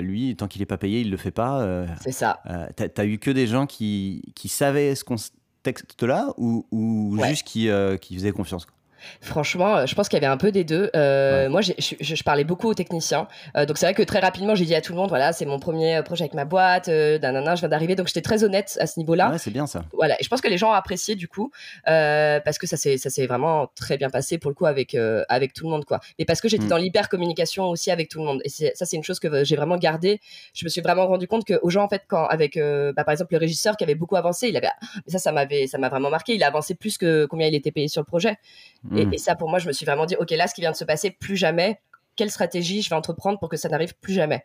lui, tant qu'il n'est pas payé, il le fait pas. c'est ça. T'as eu que des gens qui, qui savaient ce contexte-là ou, ou juste qui, qui faisaient confiance Franchement, euh, je pense qu'il y avait un peu des deux. Euh, Moi, je, je, parlais beaucoup aux techniciens. Euh, donc, c'est vrai que très rapidement, j'ai dit à tout le monde, voilà, c'est mon premier projet avec ma boîte, euh, je viens d'arriver. Donc, j'étais très honnête à ce niveau-là. Ouais, c'est bien ça. Voilà. Et je pense que les gens ont apprécié, du coup, parce que ça s'est, vraiment très bien passé, pour le coup, avec, avec tout le monde, quoi. Mais parce que j'étais mm. dans l'hyper-communication aussi avec tout le monde. Et ça, c'est une chose que j'ai vraiment gardée. Je me suis vraiment rendu compte qu'aux gens, en fait, quand, avec, bah, par exemple, le régisseur qui avait beaucoup avancé, il avait, mais ça, ça m'avait, vraiment marqué. Il a avancé plus que combien il était payé sur le projet. Et, hmm. et, ça, pour moi, je me suis vraiment dit, OK, là, ce qui vient de se passer, plus jamais. Quelle stratégie je vais entreprendre pour que ça n'arrive plus jamais?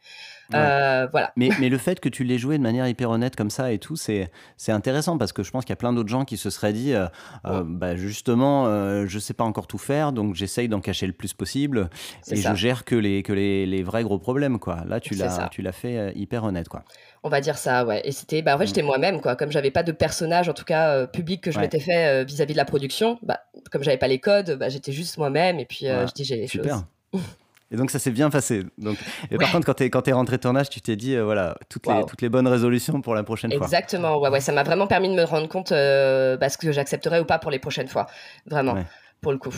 Euh, voilà. Mais, mais, le fait que tu l'aies joué de manière hyper honnête comme ça et tout, c'est intéressant parce que je pense qu'il y a plein d'autres gens qui se seraient dit, euh, euh, bah justement, je sais pas encore tout faire, donc j'essaye d'en cacher le plus possible et je gère que les, que les, les vrais gros problèmes. Quoi. Là, tu l'as fait hyper honnête. Quoi. On va dire ça, ouais. Et c'était, bah, en fait, mm. j'étais moi-même, quoi. Comme j'avais pas de personnage, en tout cas euh, public, que je m'étais fait euh, vis-à-vis de la production, bah, comme j'avais pas les codes, bah, j'étais juste moi-même et puis euh, je disais les Super. Et donc ça s'est bien passé. Donc, et par contre, quand tu es, quand es rentré tournage, tu t'es dit, voilà, toutes, les, toutes les bonnes résolutions pour la prochaine fois. Exactement, ouais, ouais, ça m'a vraiment permis de me rendre compte bah, ce que j'accepterais ou pas pour les prochaines fois. Vraiment pour le coup.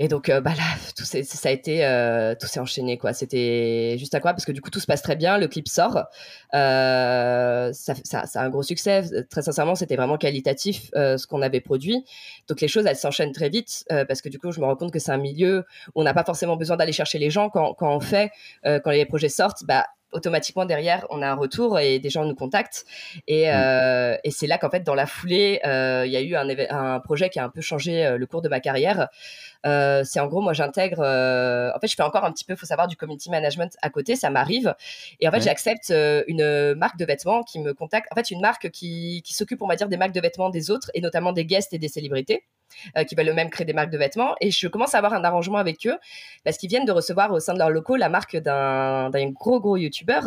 Et donc, euh, bah là, tout ça a été, euh, tout s'est enchaîné, quoi. C'était juste à quoi Parce que du coup, tout se passe très bien, le clip sort. Euh, ça, ça, ça, a un gros succès. Très sincèrement, c'était vraiment qualitatif ce qu'on avait produit. Donc, les choses, elles s'enchaînent très vite parce que du coup, je me rends compte que c'est un milieu où on n'a pas forcément besoin d'aller chercher les gens quand, quand on fait, quand les projets sortent. Bah, automatiquement derrière, on a un retour et des gens nous contactent. Et, mm. euh, et c'est là qu'en fait, dans la foulée, euh, il y a eu un, un, projet qui a un peu changé euh, le cours de ma carrière. c'est en gros, moi, j'intègre. en fait, je fais encore un petit peu, faut savoir, du community management à côté. Ça m'arrive. Et en fait, j'accepte une marque de vêtements qui me contacte. En fait, une marque qui, qui s'occupe, on va dire, des marques de vêtements des autres et notamment des guests et des célébrités. Qui veulent eux-mêmes créer des marques de vêtements. Et je commence à avoir un arrangement avec eux parce qu'ils viennent de recevoir au sein de leurs locaux la marque d'un gros, gros YouTuber.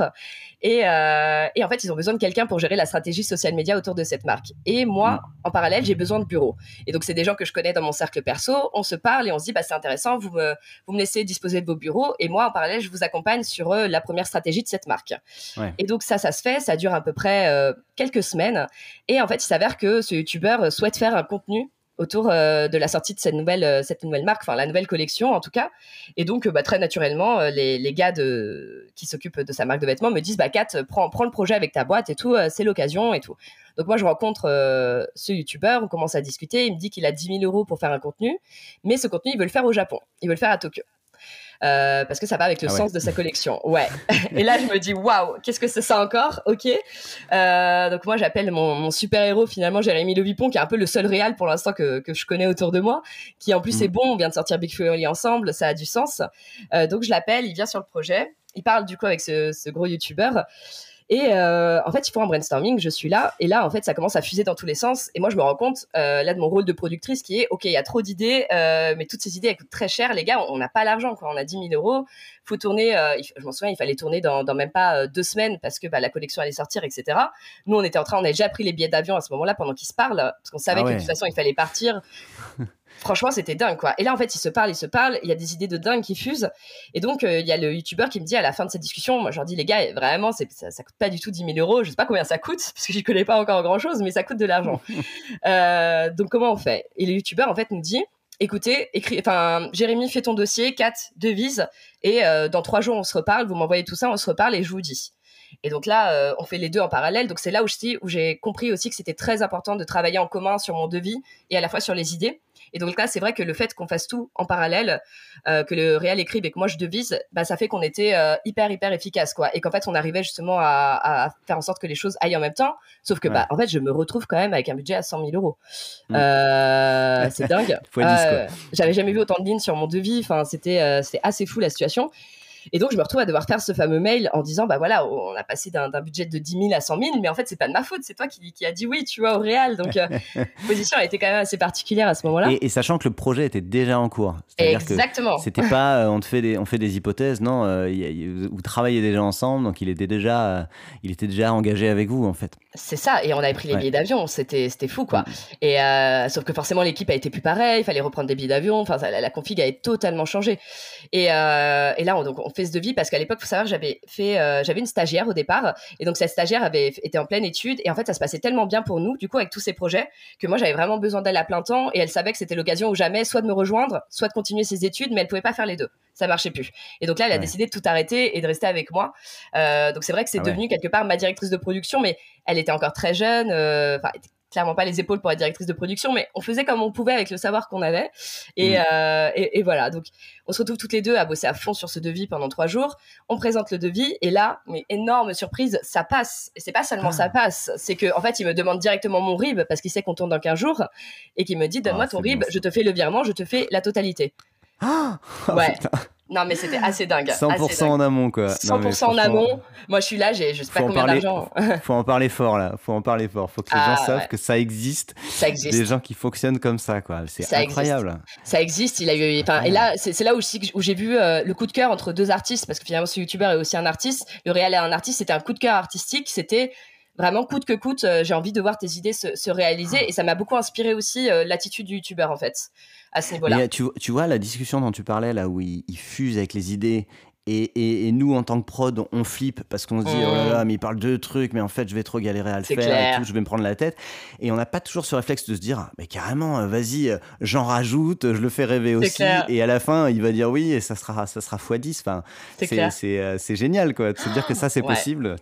Et, et, en fait, ils ont besoin de quelqu'un pour gérer la stratégie social média autour de cette marque. Et moi, mm. en parallèle, j'ai besoin de bureau. Et donc, c'est des gens que je connais dans mon cercle perso. On se parle et on se dit, bah, c'est intéressant, vous me, vous me laissez disposer de vos bureaux. Et moi, en parallèle, je vous accompagne sur la première stratégie de cette marque. Et donc, ça, ça se fait. Ça dure à peu près quelques semaines. Et en fait, il s'avère que ce YouTuber souhaite faire un contenu autour euh, de la sortie de cette nouvelle, euh, cette nouvelle marque, enfin la nouvelle collection en tout cas. Et donc, bah, très naturellement, euh, les, gars qui s'occupent de sa marque de vêtements me disent bah, Kat, prends, prends le projet avec ta boîte et tout, c'est l'occasion et tout. Donc, moi, je rencontre ce YouTuber, on commence à discuter. Il me dit qu'il a 10 000 euros pour faire un contenu, mais ce contenu, il veut le faire au Japon, il veut le faire à Tokyo. Euh, parce que ça va avec le ah sens de sa collection. Ouais. et là, je me dis, waouh, qu'est-ce que c'est ça encore? Ok. Euh, donc moi, j'appelle mon, super héros finalement, Jérémy Levipon, qui est un peu le seul réal pour l'instant que, que, je connais autour de moi, qui en plus est mm. bon. On vient de sortir Big Fury ensemble, ça a du sens. Euh, donc je l'appelle, il vient sur le projet, il parle du coup avec ce, ce gros youtubeur. Et euh, en fait, il faut un brainstorming, je suis là, et là, en fait, ça commence à fuser dans tous les sens. Et moi, je me rends compte, euh, là, de mon rôle de productrice qui est, OK, il y a trop d'idées, euh, mais toutes ces idées, elles coûtent très cher. Les gars, on n'a pas l'argent, quoi. On a 10 000 euros. faut tourner, je m'en souviens, il fallait tourner dans, dans même pas deux semaines parce que bah, la collection allait sortir, etc. Nous, on était en train, on avait déjà pris les billets d'avion à ce moment-là pendant qu'ils se parlent, parce qu'on savait ah que de toute façon, il fallait partir. Franchement, c'était dingue, quoi. Et là, en fait, ils se parlent, ils se parlent, il y a des idées de dingue qui fusent. Et donc, euh, il y a le youtubeur qui me dit à la fin de cette discussion, moi, je leur dis, les gars, vraiment, ça, ça coûte pas du tout 10 000 euros. Je sais pas combien ça coûte, parce que j'y connais pas encore grand chose, mais ça coûte de l'argent. euh, donc, comment on fait? Et le youtubeur, en fait, nous dit, écoutez, écris, enfin, Jérémy, fais ton dossier, 4 devises, et euh, dans trois jours, on se reparle, vous m'envoyez tout ça, on se reparle et je vous dis. Et donc là, euh, on fait les deux en parallèle. Donc c'est là où j'ai compris aussi que c'était très important de travailler en commun sur mon devis et à la fois sur les idées. Et donc là, c'est vrai que le fait qu'on fasse tout en parallèle, euh, que le réel écrive et que moi je devise, bah, ça fait qu'on était euh, hyper hyper efficace quoi. Et qu'en fait, on arrivait justement à, faire en sorte que les choses aillent en même temps. Sauf que bah en fait, je me retrouve quand même avec un budget à 100 000 euros. Mm. Euh, c'est dingue. J'avais jamais vu autant de lignes sur mon devis. Enfin, c'était c'était assez fou la situation. Et donc, je me retrouve à devoir faire ce fameux mail en disant, bah voilà, on a passé d'un budget de 10 000 à 100 000, mais en fait, c'est pas de ma faute, c'est toi qui, qui a dit oui, tu vois, au réel. Donc, la euh, position a été quand même assez particulière à ce moment-là. Et, sachant que le projet était déjà en cours. Exactement. C'était pas, euh, on, te fait des, on fait des hypothèses, non, euh, vous travaillez déjà ensemble, donc il était déjà, il était déjà engagé avec vous, en fait. C'est ça, et on avait pris les billets d'avion, c'était fou, quoi. Mm. Et sauf que forcément, l'équipe a été plus pareille, il fallait reprendre des billets d'avion, enfin, la, la, config a totalement changé. Et, et là, on, donc, on fait ce devis parce qu'à l'époque, faut savoir, j'avais fait, euh, j'avais une stagiaire au départ, et donc cette stagiaire avait été en pleine étude, et en fait, ça se passait tellement bien pour nous, du coup, avec tous ces projets, que moi, j'avais vraiment besoin d'elle à plein temps, et elle savait que c'était l'occasion ou jamais, soit de me rejoindre, soit de continuer ses études, mais elle pouvait pas faire les deux, ça marchait plus. Et donc là, elle a décidé de tout arrêter et de rester avec moi. Euh, donc c'est vrai que c'est ah devenu quelque part ma directrice de production, mais elle était encore très jeune, euh, enfin, clairement pas les épaules pour être directrice de production, mais on faisait comme on pouvait avec le savoir qu'on avait. Et, mm. euh, et, voilà, donc on se retrouve toutes les deux à bosser à fond sur ce devis pendant trois jours. On présente le devis et là, mais énorme surprise, ça passe. Et c'est pas seulement ça ah. passe, c'est que en fait, il me demande directement mon RIB parce qu'il sait qu'on tourne dans 15 jours et qu'il me dit donne-moi ah, ton RIB, je te fais le virement, je te fais la totalité. Ah ouais. Non, mais c'était assez dingue. 100% en amont, quoi. 100% en amont. Moi, je suis là, j'ai je sais pas combien d'argent. faut en parler fort, là. Faut en parler fort. Faut que les gens ah, savent que ça existe. Ça existe. Des gens qui fonctionnent comme ça, quoi. C'est incroyable. Ça existe. Il a eu. Enfin, et là, c'est là où, où j'ai vu euh, le coup de cœur entre deux artistes, parce que finalement, ce youtubeur est aussi un artiste. Le réel est un artiste. C'était un coup de cœur artistique. C'était vraiment coûte que coûte, euh, j'ai envie de voir tes idées se, réaliser. Et ça m'a beaucoup inspiré aussi euh, l'attitude du youtubeur, en fait, niveau-là. Tu, vois, la discussion dont tu parlais, là, où il fuse avec les idées et, nous, en tant que prod, on flippe parce qu'on se dit, oh là là, mmh. mais il parle de trucs, mais en fait, je vais trop galérer à le faire et tout, je vais me prendre la tête. Et on n'a pas toujours ce réflexe de se dire, mais carrément, euh, vas-y, j'en rajoute, je le fais rêver aussi. Et à la fin, il va dire oui, et ça sera, ça sera x10. Enfin, c'est génial, quoi. De se dire que ça, c'est possible.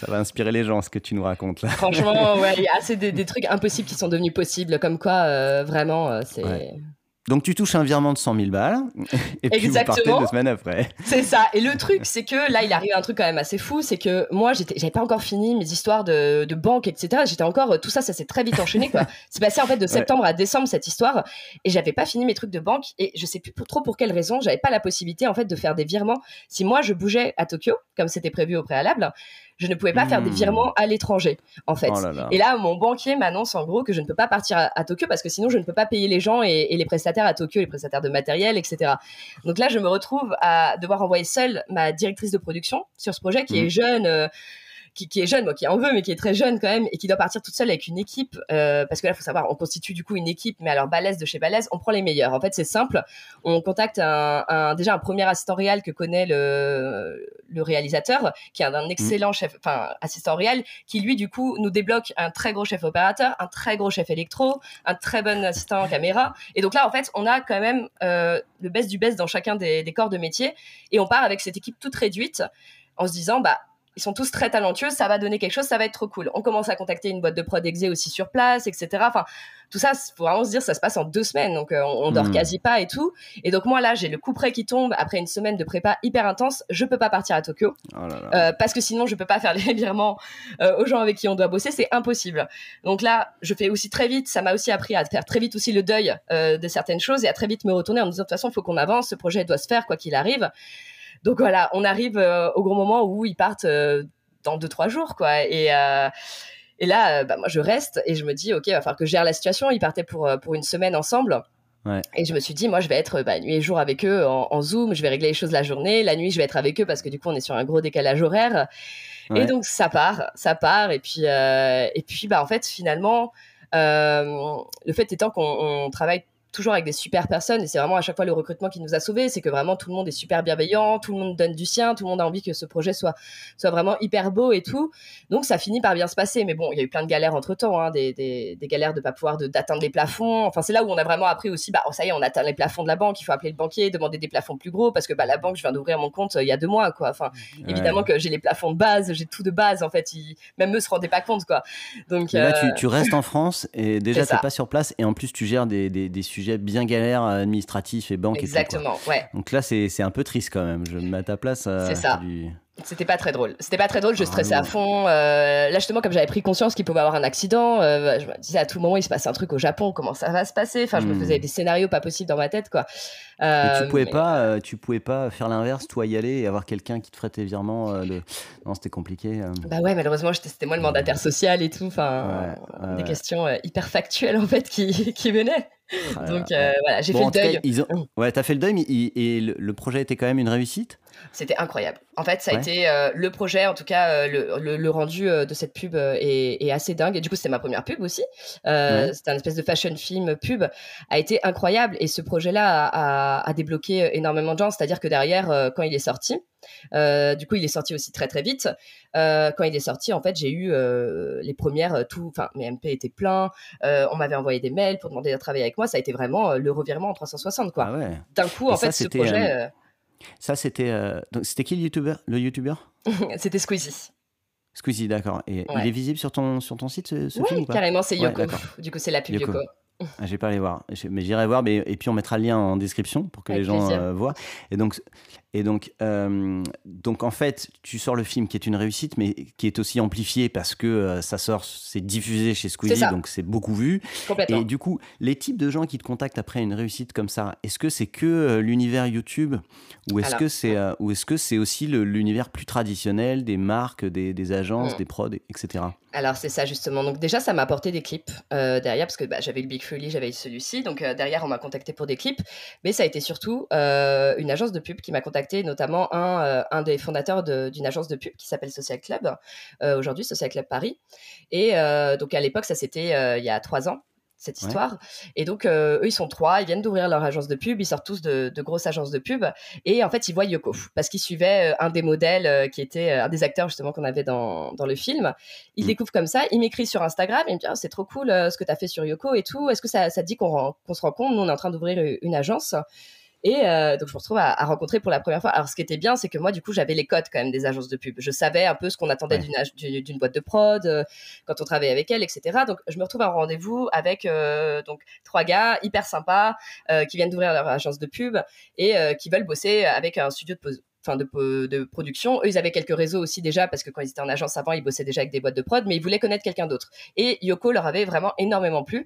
ça va inspirer les gens, ce que tu nous racontes là. Franchement, ouais, il y a assez des, trucs impossibles qui sont devenus possibles, comme quoi, euh, vraiment, euh, c'est. Donc tu touches un virement de 100 000 balles et puis Exactement. vous partez deux semaines après. C'est ça. Et le truc, c'est que là, il arrive un truc quand même assez fou, c'est que moi, j'avais pas encore fini mes histoires de, de banque, etc. J'étais encore tout ça, ça s'est très vite enchaîné. Quoi. c'est passé en fait de septembre à décembre cette histoire et j'avais pas fini mes trucs de banque et je sais plus trop pour quelle raison, j'avais pas la possibilité en fait de faire des virements. Si moi je bougeais à Tokyo, comme c'était prévu au préalable, je ne pouvais pas faire des hmm. virements à l'étranger, en fait. Oh et là, mon banquier m'annonce en gros que je ne peux pas partir à, Tokyo parce que sinon, je ne peux pas payer les gens et, les prestataires à Tokyo, les prestataires de matériel, etc. Donc là, je me retrouve à devoir envoyer seule ma directrice de production sur ce projet qui est hmm. jeune. Euh, qui, est jeune, moi qui en veut, mais qui est très jeune quand même, et qui doit partir toute seule avec une équipe, euh, parce que là, il faut savoir, on constitue du coup une équipe, mais alors balèze de chez balèze, on prend les meilleurs. En fait, c'est simple, on contacte un, déjà un premier assistant réel que connaît le, le réalisateur, qui est un, excellent mmh. chef, enfin assistant réel, qui lui du coup nous débloque un très gros chef opérateur, un très gros chef électro, un très bon assistant caméra, et donc là en fait, on a quand même euh, le best du best dans chacun des, des corps de métier, et on part avec cette équipe toute réduite en se disant bah ils sont tous très talentueux, ça va donner quelque chose, ça va être trop cool. On commence à contacter une boîte de prod exé aussi sur place, etc. Enfin, tout ça, faut vraiment se dire, ça se passe en deux semaines, donc euh, on, dort hmm. quasi pas et tout. Et donc moi là, j'ai le coup près qui tombe après une semaine de prépa hyper intense. Je peux pas partir à Tokyo oh euh, parce que sinon je peux pas faire les virements euh, aux gens avec qui on doit bosser, c'est impossible. Donc là, je fais aussi très vite. Ça m'a aussi appris à faire très vite aussi le deuil de certaines choses et à très vite me retourner en me disant de toute façon, il faut qu'on avance, ce projet doit se faire quoi qu'il arrive. Donc voilà, on arrive euh, au gros moment où ils partent euh, dans deux trois jours, quoi. Et euh, et là, bah, moi, je reste et je me dis, ok, il va falloir que je gère la situation. Ils partaient pour pour une semaine ensemble. Et je me suis dit, moi, je vais être bah, nuit et jour avec eux en, Zoom. Je vais régler les choses la journée. La nuit, je vais être avec eux parce que du coup, on est sur un gros décalage horaire. Et donc, ça part, ça part. Et puis, et puis, bah, en fait, finalement, le fait étant qu'on travaille toujours avec des super personnes et c'est vraiment à chaque fois le recrutement qui nous a sauvés. C'est que vraiment tout le monde est super bienveillant tout le monde donne du sien tout le monde a envie que ce projet soit soit vraiment hyper beau et tout. Donc ça finit par bien se passer. Mais bon il y a eu plein de galères entre temps hein, des, des, des, galères de pas pouvoir d'atteindre les plafonds. Enfin c'est là où on a vraiment appris aussi bah oh, ça y est on atteint les plafonds de la banque. Il faut appeler le banquier demander des plafonds plus gros parce que bah la banque je viens d'ouvrir mon compte euh, il y a deux mois quoi. Enfin évidemment que j'ai les plafonds de base j'ai tout de base en fait. Même eux se rendaient pas compte quoi. Donc là tu, euh, tu, restes en France et déjà t'es pas sur place et en plus tu gères des, des sujets bien galère administratif et banque Exactement, et ouais. Donc là, c'est un peu triste quand même. Je me mets à ta place. Euh, c'est ça. C'était pas très drôle. C'était pas très drôle. Je ah stressais à fond. Euh, là, justement, comme j'avais pris conscience qu'il pouvait avoir un accident, euh, je me disais à tout moment, il se passe un truc au Japon. Comment ça va se passer? Enfin, je me hmm. faisais des scénarios pas possibles dans ma tête, quoi. tu pouvais pas, tu pouvais pas faire l'inverse, toi y aller et avoir quelqu'un qui te ferait tes virements. Non, c'était compliqué. Bah ouais, malheureusement, c'était moi le mandataire social et tout. Enfin, des questions hyper factuelles en fait qui, qui venaient. Ah Donc euh, voilà, j'ai fait le deuil. ils ont... Ouais, t'as fait le deuil, mais et le, projet était quand même une réussite C'était incroyable. En fait, ça a été euh, le projet, en tout cas, euh, le, rendu de cette pub est, assez dingue. Et du coup, c'était ma première pub aussi. C'était un espèce de fashion film pub, a été incroyable. Et ce projet-là a, a, débloqué énormément de gens. C'est-à-dire que derrière, quand il est sorti, euh, du coup, il est sorti aussi très très vite. Euh, quand il est sorti, en fait, j'ai eu euh, les premières, tout, enfin, mes MP étaient pleins. on m'avait envoyé des mails pour demander de travailler avec moi. Ça a été vraiment le revirement en 360, quoi. Ah D'un coup, en fait, ce projet. Ça, c'était, c'était qui le youtubeur, le youtubeur C'était Squeezie. Squeezie, d'accord. Et il est visible sur ton, sur ton site, ce, film ou pas? carrément, c'est Yoko. du coup, c'est la pub Yoko. Ah, j'ai pas allé voir, mais j'irai voir. Mais, et puis on mettra le lien en description pour que les gens euh, voient. Et donc, et donc, euh, donc en fait, tu sors le film qui est une réussite, mais qui est aussi amplifié parce que euh, ça sort, c'est diffusé chez Squeezie, donc c'est beaucoup vu. Et du coup, les types de gens qui te contactent après une réussite comme ça, est-ce que c'est que l'univers YouTube ou est-ce que c'est ou est-ce que c'est aussi l'univers plus traditionnel des marques, des, des agences, mm. des prods, etc. Alors c'est ça justement. Donc déjà ça m'a apporté des clips euh, derrière parce que bah, j'avais le Big Fully, j'avais celui-ci. Donc euh, derrière on m'a contacté pour des clips, mais ça a été surtout euh, une agence de pub qui m'a contacté, notamment un, un des fondateurs d'une agence de pub qui s'appelle Social Club aujourd'hui Social Club Paris. Et donc à l'époque ça c'était il y a trois ans cette histoire. Et donc, euh, eux, ils sont trois, ils viennent d'ouvrir leur agence de pub, ils sortent tous de, grosses agences de pub. Et en fait, ils voient Yoko, parce qu'ils suivaient euh, un des modèles euh, qui était un des acteurs justement qu'on avait dans, dans, le film. Ils mmh. découvrent comme ça, ils m'écrivent sur Instagram, ils me disent, ah, c'est trop cool ce que tu as fait sur Yoko et tout. Est-ce que ça, ça dit qu'on se rend compte Nous, on est en train d'ouvrir une agence. Et euh, donc, je me retrouve à, rencontrer pour la première fois. Alors, ce qui était bien, c'est que moi, du coup, j'avais les codes quand même des agences de pub. Je savais un peu ce qu'on attendait d'une boîte de prod, euh, quand on travaillait avec elle, etc. Donc, je me retrouve à un rendez-vous avec euh, donc trois gars hyper sympas qui viennent d'ouvrir leur agence de pub et qui veulent bosser avec un studio de Enfin, de, de, production. Eux, ils avaient quelques réseaux aussi déjà, parce que quand ils étaient en agence avant, ils bossaient déjà avec des boîtes de prod, mais ils voulaient connaître quelqu'un d'autre. Et Yoko leur avait vraiment énormément plu.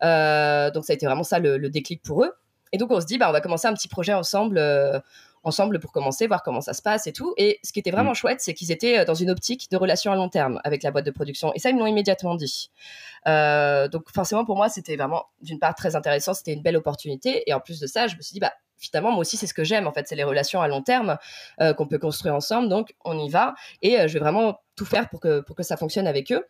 donc, ça a été vraiment ça le déclic pour eux. Et donc, on se dit, bah, on va commencer un petit projet ensemble. Euh, ensemble pour commencer, voir comment ça se passe et tout. Et ce qui était vraiment mm. chouette, c'est qu'ils étaient dans une optique de relation à long terme avec la boîte de production. Et ça, ils me l'ont immédiatement dit. donc forcément, pour moi, c'était vraiment d'une part très intéressant, c'était une belle opportunité. Et en plus de ça, je me suis dit, bah, finalement, moi aussi, c'est ce que j'aime. En fait, c'est les relations à long terme qu'on peut construire ensemble. Donc, on y va. Et je vais vraiment tout faire pour que, pour que ça fonctionne avec eux.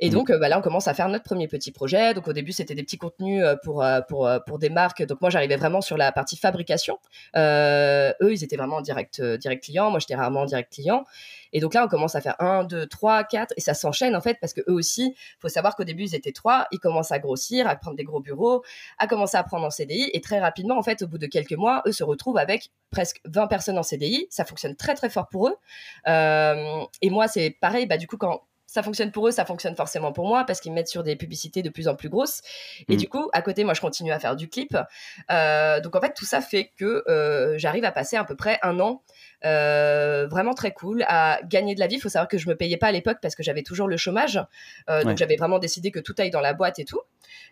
Et mmh. donc, euh, bah, là, on commence à faire notre premier petit projet. Donc, au début, c'était des petits contenus euh, pour, euh, pour, pour des marques. Donc, moi, j'arrivais vraiment sur la partie fabrication. eux, ils étaient vraiment en direct, direct client. Moi, j'étais rarement en direct client. Et donc là, on commence à faire 1, 2, 3, 4. Et ça s'enchaîne, en fait, parce que eux aussi, il faut savoir qu'au début, ils étaient trois. Ils commencent à grossir, à prendre des gros bureaux, à commencer à prendre en CDI. Et très rapidement, en fait, au bout de quelques mois, eux se retrouvent avec presque 20 personnes en CDI. Ça fonctionne très, très fort pour eux. et moi, c'est pareil, bah, du coup, quand ça fonctionne pour eux, ça fonctionne forcément pour moi parce qu'ils me mettent sur des publicités de plus en plus grosses. Et mm. du coup, à côté, moi, je continue à faire du clip. Euh, donc, en fait, tout ça fait que euh, j'arrive à passer à peu près un an euh, vraiment très cool à gagner de la vie. Il faut savoir que je me payais pas à l'époque parce que j'avais toujours le chômage. Donc, j'avais vraiment décidé que tout aille dans la boîte et tout.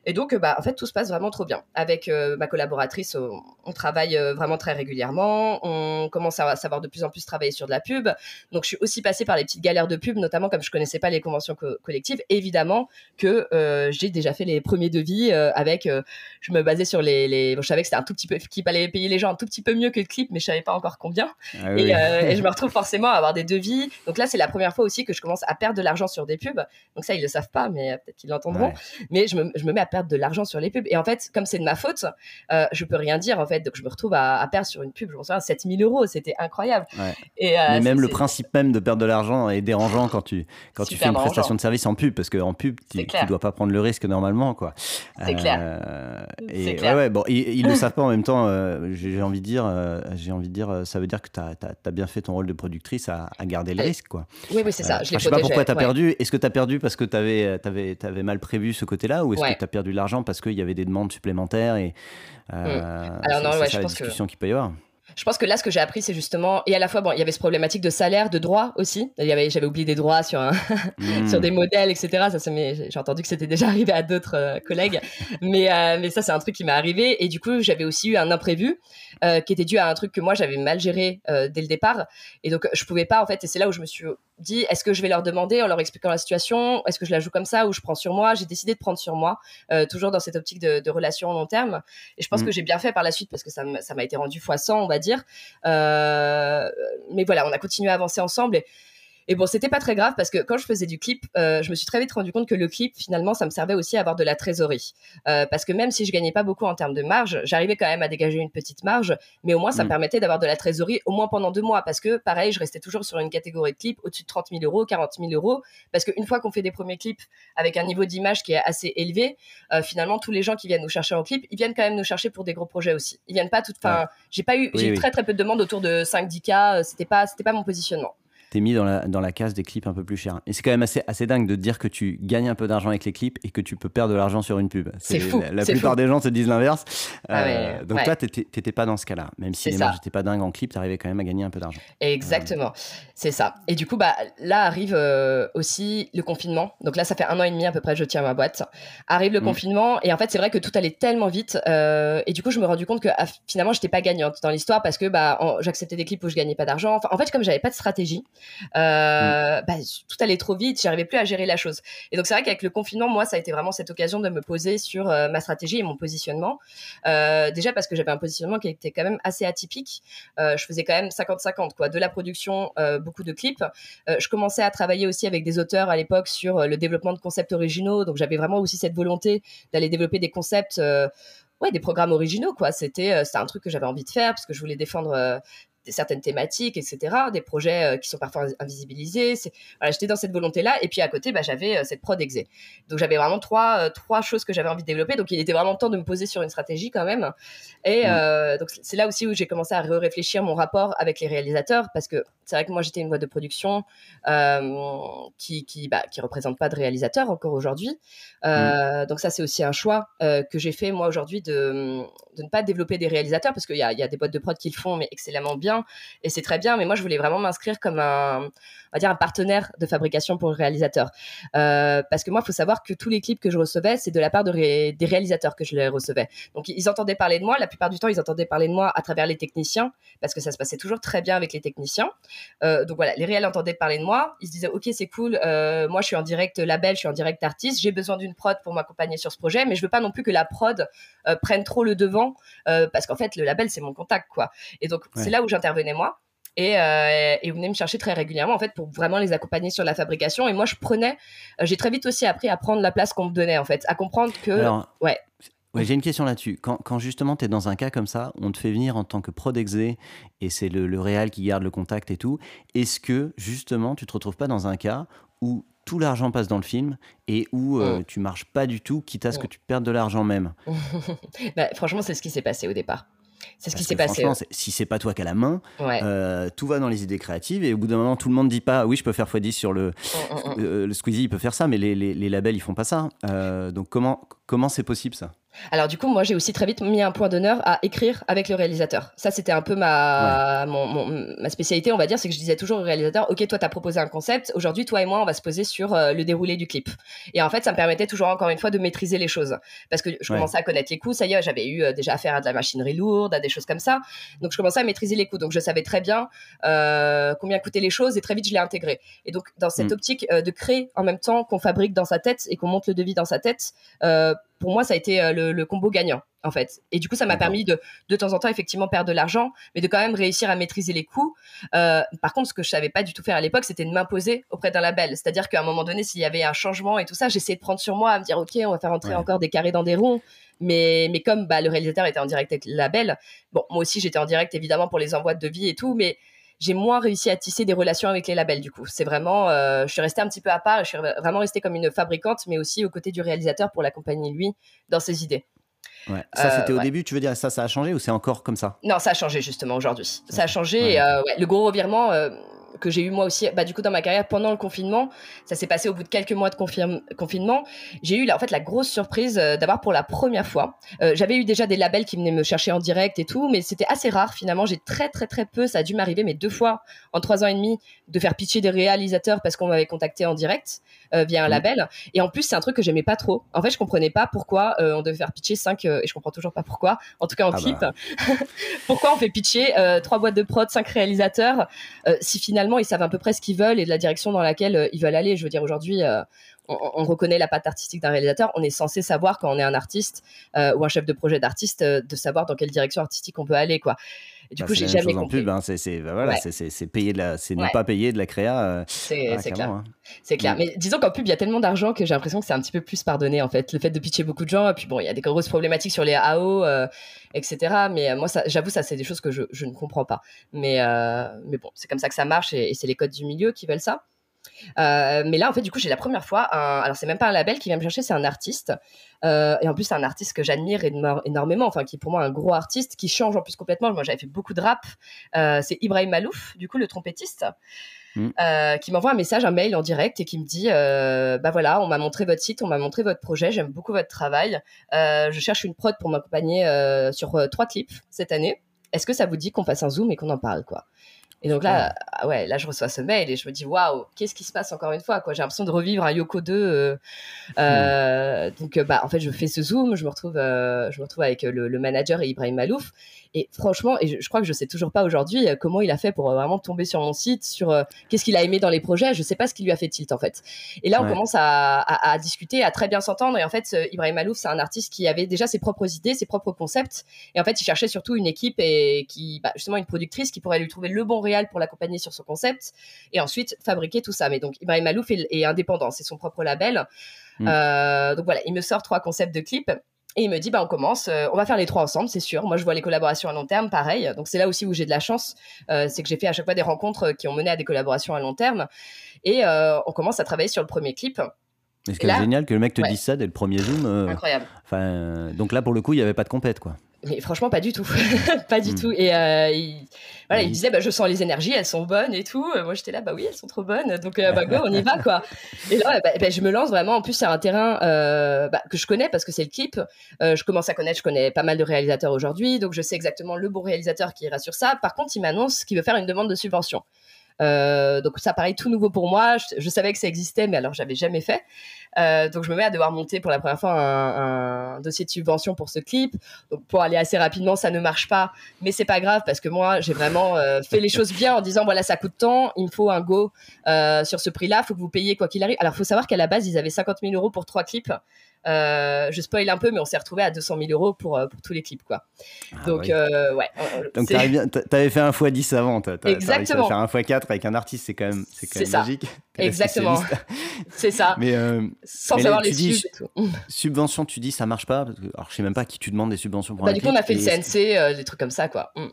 Et donc, bah, en fait, tout se passe vraiment trop bien. Avec ma collaboratrice, on, travaille vraiment très régulièrement. On commence à savoir de plus en plus travailler sur de la pub. Donc, je suis aussi passée par les petites galères de pub, notamment comme je connaissais pas les conventions collectives, évidemment que euh, j'ai déjà fait les premiers devis euh, avec. Euh, je me basais sur les. je savais que c'était un tout petit peu qu'il fallait payer les gens un tout petit peu mieux que le clip, mais je savais pas encore combien. Ah et, je me retrouve forcément à avoir des devis. Donc là, c'est la première fois aussi que je commence à perdre de l'argent sur des pubs. Donc ça, ils le savent pas, mais peut-être qu'ils l'entendront. Mais je me, je me, mets à perdre de l'argent sur les pubs. Et en fait, comme c'est de ma faute, je peux rien dire en fait. Donc je me retrouve à, perdre sur une pub. Je me souviens, 7000 euros, c'était incroyable. Et, mais même le principe même de perdre de l'argent est dérangeant quand tu quand tu fais une prestation de service en pub, parce qu'en pub, tu ne dois pas prendre le risque normalement. quoi. C'est clair. Euh, et clair. Ouais, bon, ils ne le savent pas en même temps. Euh, j'ai envie de dire, euh, j'ai envie de dire, ça veut dire que tu as, bien fait ton rôle de productrice à, garder le risque. Quoi. Oui, oui, c'est ça. je ne sais pas pourquoi tu as perdu. Est-ce que tu as perdu parce que tu avais, avais, avais, mal prévu ce côté-là ou est-ce que tu as perdu de l'argent parce qu'il y avait des demandes supplémentaires et. Alors non, ouais, je pense discussion qu'il peut y avoir je pense que là, ce que j'ai appris, c'est justement, et à la fois, bon, il y avait ce problématique de salaire, de droit aussi. Il y avait, j'avais oublié des droits sur, un sur des hmm. modèles, etc. Ça, ça j'ai entendu que c'était déjà arrivé à d'autres euh, collègues, mais, euh, mais ça, c'est un truc qui m'est arrivé. Et du coup, j'avais aussi eu un imprévu euh, qui était dû à un truc que moi, j'avais mal géré dès le départ. Et donc, je pouvais pas, en fait, et c'est là où je me suis dit, est-ce que je vais leur demander en leur expliquant la situation? Est-ce que je la joue comme ça ou je prends sur moi? J'ai décidé de prendre sur moi, toujours dans cette optique de, de relation long terme. Et je pense hmm. que j'ai bien fait par la suite parce que ça m'a été rendu fois 100, on va dire dire. Euh, mais voilà, on a continué à avancer ensemble. Et et bon, c'était pas très grave parce que quand je faisais du clip, euh, je me suis très vite rendu compte que le clip, finalement, ça me servait aussi à avoir de la trésorerie. Euh, parce que même si je gagnais pas beaucoup en termes de marge, j'arrivais quand même à dégager une petite marge, mais au moins ça me mm. permettait d'avoir de la trésorerie au moins pendant deux mois. Parce que pareil, je restais toujours sur une catégorie de clips au-dessus de 30 000 euros, 40 000 euros. Parce qu'une fois qu'on fait des premiers clips avec un niveau d'image qui est assez élevé, euh, finalement, tous les gens qui viennent nous chercher en clip, ils viennent quand même nous chercher pour des gros projets aussi. Ils viennent pas tout. Enfin, j'ai pas eu, j'ai eu très très peu de demandes autour de 5-10 k. C'était pas, c'était pas mon positionnement t'es mis dans la, dans la case des clips un peu plus chers. Et c'est quand même assez, assez dingue de dire que tu gagnes un peu d'argent avec les clips et que tu peux perdre de l'argent sur une pub. C'est fou. La, plupart des gens te disent l'inverse. Ah euh, donc toi, t'étais pas dans ce cas-là. Même si les marges n'étaient pas dingues en clip, t'arrivais quand même à gagner un peu d'argent. Exactement. C'est ça. Et du coup, bah, là arrive euh, aussi le confinement. Donc là, ça fait un an et demi à peu près, je tiens ma boîte. Arrive le mm. confinement. Et en fait, c'est vrai que tout allait tellement vite. Euh, et du coup, je me suis rendu compte que ah, finalement, j'étais pas gagnante dans l'histoire parce que bah, j'acceptais des clips où je gagnais pas d'argent. Enfin, en fait, comme j'avais pas de stratégie, euh, bah, tout allait trop vite, j'arrivais plus à gérer la chose. Et donc c'est vrai qu'avec le confinement, moi, ça a été vraiment cette occasion de me poser sur euh, ma stratégie et mon positionnement. Euh, déjà parce que j'avais un positionnement qui était quand même assez atypique. je faisais quand même 50-50, quoi, de la production, beaucoup de clips. je commençais à travailler aussi avec des auteurs à l'époque sur le développement de concepts originaux, donc j'avais vraiment aussi cette volonté d'aller développer des concepts ouais, des programmes originaux, quoi. C'était, c'était un truc que j'avais envie de faire parce que je voulais défendre certaines thématiques, etc., des projets euh, qui sont parfois invisibilisés. Voilà, j'étais dans cette volonté-là. Et puis à côté, bah, j'avais euh, cette prod exé. Donc j'avais vraiment trois, euh, trois choses que j'avais envie de développer. Donc il était vraiment temps de me poser sur une stratégie quand même. Et mmh. donc c'est là aussi où j'ai commencé à réfléchir mon rapport avec les réalisateurs parce que c'est vrai que moi j'étais une boîte de production qui qui, bah, qui représente pas de réalisateurs encore aujourd'hui. Mmh. Donc ça c'est aussi un choix que j'ai fait moi aujourd'hui de, de ne pas développer des réalisateurs parce qu'il y a, y a des boîtes de prod qui le font mais excellemment bien et c'est très bien. Mais moi, je voulais vraiment m'inscrire comme un, on va dire, un partenaire de fabrication pour le réalisateur. Euh, parce que moi, il faut savoir que tous les clips que je recevais, c'est de la part de des réalisateurs que je les recevais. Donc, ils entendaient parler de moi. La plupart du temps, ils entendaient parler de moi à travers les techniciens, parce que ça se passait toujours très bien avec les techniciens. Euh, donc voilà, les réels entendaient parler de moi. Ils se disaient, OK, c'est cool. Euh, moi, je suis en direct label, je suis en direct artiste. J'ai besoin d'une prod pour m'accompagner sur ce projet, mais je veux pas non plus que la prod prenne trop le devant, parce qu'en fait, le label, c'est mon contact, quoi. Et donc, c'est là où j'intervenais moi. Et, euh, et, me chercher très régulièrement en fait pour vraiment les accompagner sur la fabrication et moi je prenais euh, j'ai très vite aussi appris à prendre la place qu'on me donnait en fait à comprendre que ouais Ouais, j'ai une question là-dessus. Quand, quand justement tu es dans un cas comme ça, on te fait venir en tant que prod exé et c'est le, le réal qui garde le contact et tout, est-ce que justement tu te retrouves pas dans un cas où tout l'argent passe dans le film et où euh, mm. tu marches pas du tout, quitte à ce mm. que tu perdes de l'argent même? Bah, Franchement, c'est ce qui s'est passé au départ. C'est ce qui s'est passé. Franchement, si c'est pas toi qui as la main, euh, tout va dans les idées créatives et au bout d'un moment, tout le monde dit pas oui, je peux faire x10 sur le, mm, mm, mm. Euh, le Squeezie, il peut faire ça, mais les, les, les labels ils font pas ça. Euh, donc comment comment c'est possible ça? Alors du coup, moi, j'ai aussi très vite mis un point d'honneur à écrire avec le réalisateur. Ça, c'était un peu ma, ma spécialité, on va dire, c'est que je disais toujours au réalisateur, OK, toi, tu as proposé un concept, aujourd'hui, toi et moi, on va se poser sur euh, le déroulé du clip. Et en fait, ça me permettait toujours, encore une fois, de maîtriser les choses. Parce que je commençais à connaître les coûts, ça y est, j'avais eu euh, déjà affaire à de la machinerie lourde, à des choses comme ça. Donc, je commençais à maîtriser les coûts. Donc, je savais très bien euh, combien coûtaient les choses et très vite, je l'ai intégré. Et donc, dans cette mm. optique de créer en même temps qu'on fabrique dans sa tête et qu'on monte le devis dans sa tête, pour moi, ça a été euh, le, combo gagnant, en fait. Et du coup, ça m'a permis de, de temps en temps, effectivement, perdre de l'argent, mais de quand même réussir à maîtriser les coûts. Euh, par contre, ce que je savais pas du tout faire à l'époque, c'était de m'imposer auprès d'un label. C'est-à-dire qu'à un moment donné, s'il y avait un changement et tout ça, j'essayais de prendre sur moi, à me dire, OK, on va faire entrer encore des carrés dans des ronds. Mais, mais comme bah, le réalisateur était en direct avec le label, bon, moi aussi, j'étais en direct, évidemment, pour les envois de devis et tout, mais j'ai moins réussi à tisser des relations avec les labels du coup. C'est vraiment, euh, je suis restée un petit peu à part, je suis vraiment restée comme une fabricante, mais aussi aux côtés du réalisateur pour l'accompagner lui dans ses idées. Ouais. Ça, c'était au euh, début, tu veux dire, ça, ça a changé ou c'est encore comme ça? Non, ça a changé justement aujourd'hui. Ça a changé. Euh, le gros revirement, que j'ai eu moi aussi, bah, du coup, dans ma carrière pendant le confinement. Ça s'est passé au bout de quelques mois de confinement. J'ai eu, en fait, la grosse surprise euh, d'avoir pour la première fois. Euh, j'avais eu déjà des labels qui venaient me chercher en direct et tout, mais c'était assez rare finalement. J'ai très, très, très peu, ça a dû m'arriver, mais deux fois en trois ans et demi, de faire pitcher des réalisateurs parce qu'on m'avait contacté en direct euh, via un mmh. label. Et en plus, c'est un truc que j'aimais pas trop. En fait, je comprenais pas pourquoi on devait faire pitcher cinq, et je comprends toujours pas pourquoi, en tout cas en ah clip. Bah. pourquoi on fait pitcher trois boîtes de prod, cinq réalisateurs, si finalement ils savent à peu près ce qu'ils veulent et de la direction dans laquelle euh, ils veulent aller. Je veux dire, aujourd'hui, euh, on, reconnaît la patte artistique d'un réalisateur. On est censé savoir quand on est un artiste euh, ou un chef de projet d'artiste, de savoir dans quelle direction artistique on peut aller, quoi. du bah, coup, j'ai jamais compris. Pub, hein, c'est bah, voilà, c'est payer de la, c'est ne pas payer de la créa. c'est clair. Hein. C'est clair. Mm. Mais disons qu'en pub, il y a tellement d'argent que j'ai l'impression que c'est un petit peu plus pardonné en fait. Le fait de pitcher beaucoup de gens, et puis bon, il y a des grosses problématiques sur les AO, etc. Mais moi, j'avoue, ça, c'est des choses que je, je, ne comprends pas. Mais, mais bon, c'est comme ça que ça marche, et c'est les codes du milieu qui veulent ça. Euh, mais là, en fait, du coup, j'ai la première fois un. Alors, c'est même pas un label qui vient me chercher, c'est un artiste. Euh, et en plus, c'est un artiste que j'admire énormément, enfin, qui est pour moi un gros artiste, qui change en plus complètement. Moi, j'avais fait beaucoup de rap. Euh, c'est Ibrahim Malouf, du coup, le trompettiste. Mm. qui m'envoie un message, un mail en direct et qui me dit bah voilà, on m'a montré votre site, on m'a montré votre projet, j'aime beaucoup votre travail. je cherche une prod pour m'accompagner sur trois clips cette année. Est-ce que ça vous dit qu'on fasse un zoom et qu'on en parle quoi? Et donc là, ah ouais, là je reçois ce mail et je me dis waouh, qu'est-ce qui se passe encore une fois quoi. J'ai l'impression de revivre un Yoko 2. Euh, euh, donc euh, bah en fait je fais ce zoom, je me retrouve, je me retrouve avec le, le, manager et Ibrahim Malouf et franchement, et je, crois que je sais toujours pas aujourd'hui euh, comment il a fait pour euh, vraiment tomber sur mon site, sur euh, qu'est-ce qu'il a aimé dans les projets. Je sais pas ce qui lui a fait tilt en fait. Et là, on commence à, à, discuter, à très bien s'entendre. Et en fait, Ibrahim Malouf, c'est un artiste qui avait déjà ses propres idées, ses propres concepts. Et en fait, il cherchait surtout une équipe et qui, bah, justement, une productrice qui pourrait lui trouver le bon réal pour l'accompagner sur son concept et ensuite fabriquer tout ça. Mais donc, Ibrahim Malouf est, indépendant, c'est son propre label. Mm. donc voilà, il me sort trois concepts de clips. Et il me dit, bah, on commence, euh, on va faire les trois ensemble, c'est sûr. Moi, je vois les collaborations à long terme, pareil. Donc, c'est là aussi où j'ai de la chance. Euh, c'est que j'ai fait à chaque fois des rencontres euh, qui ont mené à des collaborations à long terme. Et on commence à travailler sur le premier clip. Et ce qui est génial, que le mec te dise ça dès le premier Zoom. Incroyable. donc là, pour le coup, il n'y avait pas de compète, quoi. Mais franchement, pas du tout. pas du hmm. tout. Et euh, il, voilà, il disait, bah, je sens les énergies, elles sont bonnes et tout. Moi, j'étais là, bah oui, elles sont trop bonnes. Donc, euh, bah, go, on y va, quoi. Et là, bah, bah, je me lance vraiment. En plus, c'est un terrain euh, bah, que je connais parce que c'est le clip. je commence à connaître, je connais pas mal de réalisateurs aujourd'hui. Donc, je sais exactement le bon réalisateur qui ira sur ça. Par contre, il m'annonce qu'il veut faire une demande de subvention. Donc ça paraît tout nouveau pour moi. Je, savais que ça existait, mais alors j'avais jamais fait. donc je me mets à devoir monter pour la première fois un, dossier de subvention pour ce clip. Donc pour aller assez rapidement, ça ne marche pas, mais c'est pas grave parce que moi j'ai vraiment fait les choses bien en disant voilà ça coûte tant, il me faut un go sur ce prix-là, faut que vous payiez quoi qu'il arrive. Alors faut savoir qu'à la base ils avaient 50 000 euros pour trois clips. Euh, je spoil un peu, mais on s'est retrouvé à 200 000 euros pour, euh, pour tous les clips, quoi. Ah Donc, euh, ouais. Donc, t'avais fait un x10 avant. Exactement. As faire un x4 avec un artiste, c'est quand même, c'est quand même magique. Exactement. c'est ça. Mais, Sans savoir les dis, Subvention, tu dis ça marche pas. alors, je sais même pas qui tu demandes des subventions pour bah, un Du coup, on a fait le CNC, des trucs comme ça, quoi. Mm.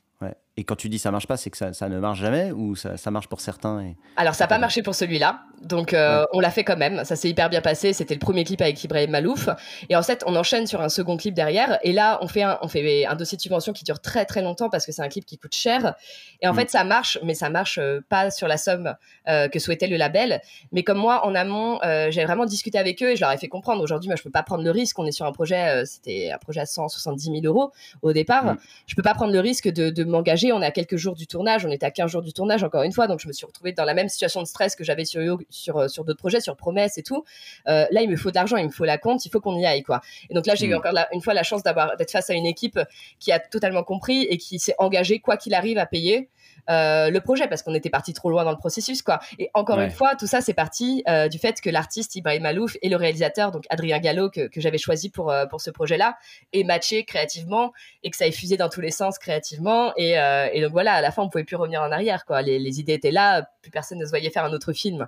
Et quand tu dis ça marche pas, c'est que ça, ça, ne marche jamais ou ça, ça marche pour certains et... Alors ça n'a pas marché pour celui-là, donc euh, on l'a fait quand même. Ça s'est hyper bien passé. C'était le premier clip avec Ibrahim Malouf. Et en fait, on enchaîne sur un second clip derrière. Et là, on fait un, on fait un dossier de subvention qui dure très très longtemps parce que c'est un clip qui coûte cher. Et en mm. fait, ça marche, mais ça marche euh, pas sur la somme euh, que souhaitait le label. Mais comme moi, en amont, j'ai vraiment discuté avec eux et je leur ai fait comprendre. Aujourd'hui, moi, je peux pas prendre le risque. On est sur un projet, c'était un projet à 170 000 euros au départ. Mm. Je peux pas prendre le risque de, de m'engager on est à quelques jours du tournage, on était à 15 jours du tournage encore une fois, donc je me suis retrouvée dans la même situation de stress que j'avais sur, sur, euh, sur d'autres projets, sur Promesse et tout. Euh, là, il me faut de l'argent, il me faut la compte, il faut qu'on y aille quoi. Et donc là, j'ai eu mm. encore une fois la chance d'avoir d'être face à une équipe qui a totalement compris et qui s'est engagée quoi qu'il arrive à payer. Euh, le projet parce qu'on était parti trop loin dans le processus quoi. Et encore une fois, tout ça c'est parti euh, du fait que l'artiste Ibrahim Malouf et le réalisateur donc Adrien Gallo que, que j'avais choisi pour euh, pour ce projet-là est matché créativement et que ça ait fusé dans tous les sens créativement et, et donc voilà à la fin on pouvait plus revenir en arrière quoi. Les, les, idées étaient là, plus personne ne se voyait faire un autre film.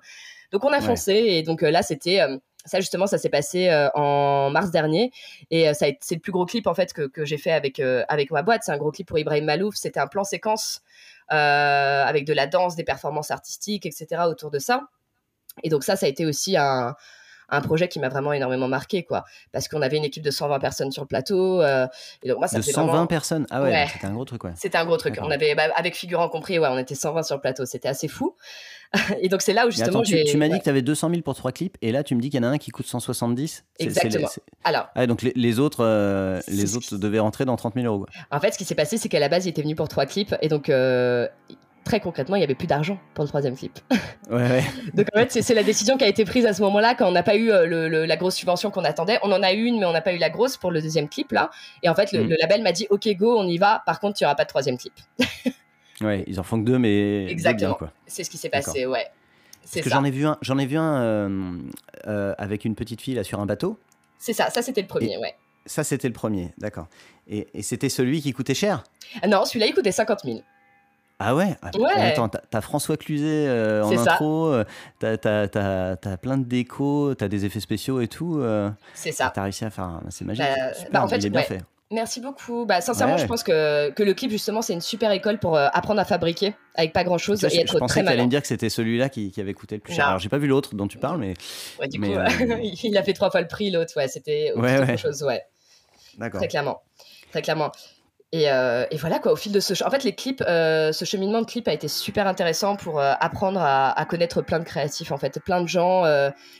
Donc on a foncé et donc là c'était ça justement, ça s'est passé en mars dernier et ça c'est le plus gros clip en fait que, que j'ai fait avec avec ma boîte. C'est un gros clip pour Ibrahim Malouf. C'était un plan séquence avec de la danse, des performances artistiques, etc. autour de ça. Et donc ça, ça a été aussi un, un projet qui m'a vraiment énormément marqué, quoi. Parce qu'on avait une équipe de 120 personnes sur le plateau. Euh, et donc moi, ça de 120 personnes? Ah ouais, c'était un gros truc, ouais. C'était un gros truc. On avait, bah, avec figurant compris, ouais, on était 120 sur le plateau. C'était assez fou. et donc c'est là où justement. tu, tu m'as dit que tu avais 200 000 pour trois clips, et là tu me dis qu'il y en a un qui coûte 170. Exactement. Alors. Ah, donc les, autres, euh, les autres devaient rentrer dans 30 000 euros. En fait, ce qui s'est passé, c'est qu'à la base, il était venu pour trois clips, et donc. Euh, très concrètement, il n'y avait plus d'argent pour le troisième clip. Ouais, Donc en fait, c'est la décision qui a été prise à ce moment-là quand on n'a pas eu euh, la grosse subvention qu'on attendait. On en a eu une, mais on n'a pas eu la grosse pour le deuxième clip là. Et en fait, le, mm. label m'a dit OK, go, on y va. Par contre, il n'y aura pas de troisième clip. ouais, ils en font que deux, mais exactement. C'est ce qui s'est passé, ouais. Parce que j'en ai vu un, j'en ai vu un euh, euh, avec une petite fille là sur un bateau. C'est ça, ça c'était le premier, ouais. Ça c'était le premier, d'accord. Et, c'était celui qui coûtait cher? Non, celui-là il coûtait 50 000. Ah ouais, ah, ouais. Attends, t'as François Cluzet euh, en intro, t'as as, plein de déco, t'as des effets spéciaux et tout. c'est ça. T'as réussi à faire. C'est magique. Bah, Super, bah, en fait, il est bien fait. Merci beaucoup. Bah, sincèrement, je pense que, que le clip, justement, c'est une super école pour euh, apprendre à fabriquer avec pas grand chose et je, être je pensais très allait me dire que c'était celui-là qui, qui, avait coûté le plus cher. Alors, j'ai pas vu l'autre dont tu parles, mais. Ouais, du coup, euh, il a fait trois fois le prix, l'autre. Ouais, c'était autre chose, ouais. D'accord. Très clairement. Très clairement. Euh, et, voilà quoi, au fil de ce, en fait, les clips, euh, ce cheminement de clips a été super intéressant pour euh, apprendre à, connaître plein de créatifs, en fait, plein de gens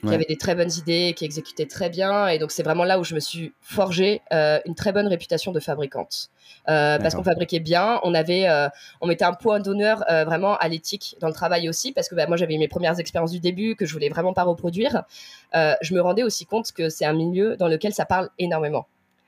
qui avaient des très bonnes idées, qui exécutaient très bien. Et donc c'est vraiment là où je me suis forgé une très bonne réputation de fabricante, parce qu'on fabriquait bien, on avait, on mettait un point d'honneur vraiment à l'éthique dans le travail aussi, parce que bah, moi j'avais mes premières expériences du début que je voulais vraiment pas reproduire. je me rendais aussi compte que c'est un milieu dans lequel ça parle énormément.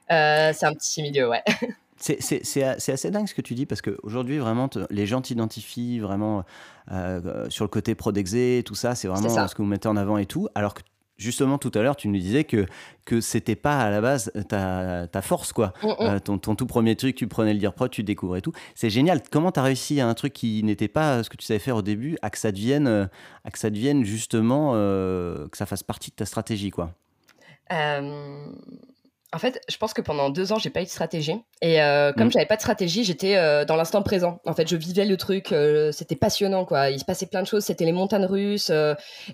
c'est un petit milieu, ouais. C'est assez dingue ce que tu dis parce qu'aujourd'hui, vraiment, les gens t'identifient vraiment euh, euh, sur le côté prodexé, tout ça, c'est vraiment ce que vous mettez en avant et tout. Alors que justement, tout à l'heure, tu nous disais que, que c'était pas à la base ta, ta force, quoi. Mm, mm. Euh, ton, ton, tout premier truc, tu prenais le dire pro, tu découvrais tout. C'est génial. Comment tu as réussi à un truc qui n'était pas ce que tu savais faire au début, à que ça devienne, à que ça devienne justement, que ça fasse partie de ta stratégie, quoi? En fait, je pense que pendant deux ans, j'ai pas eu de stratégie. Et euh, comme mm. j'avais pas de stratégie, j'étais euh, dans l'instant présent. En fait, je vivais le truc. Euh, c'était passionnant, quoi. Il se passait plein de choses. C'était les montagnes russes.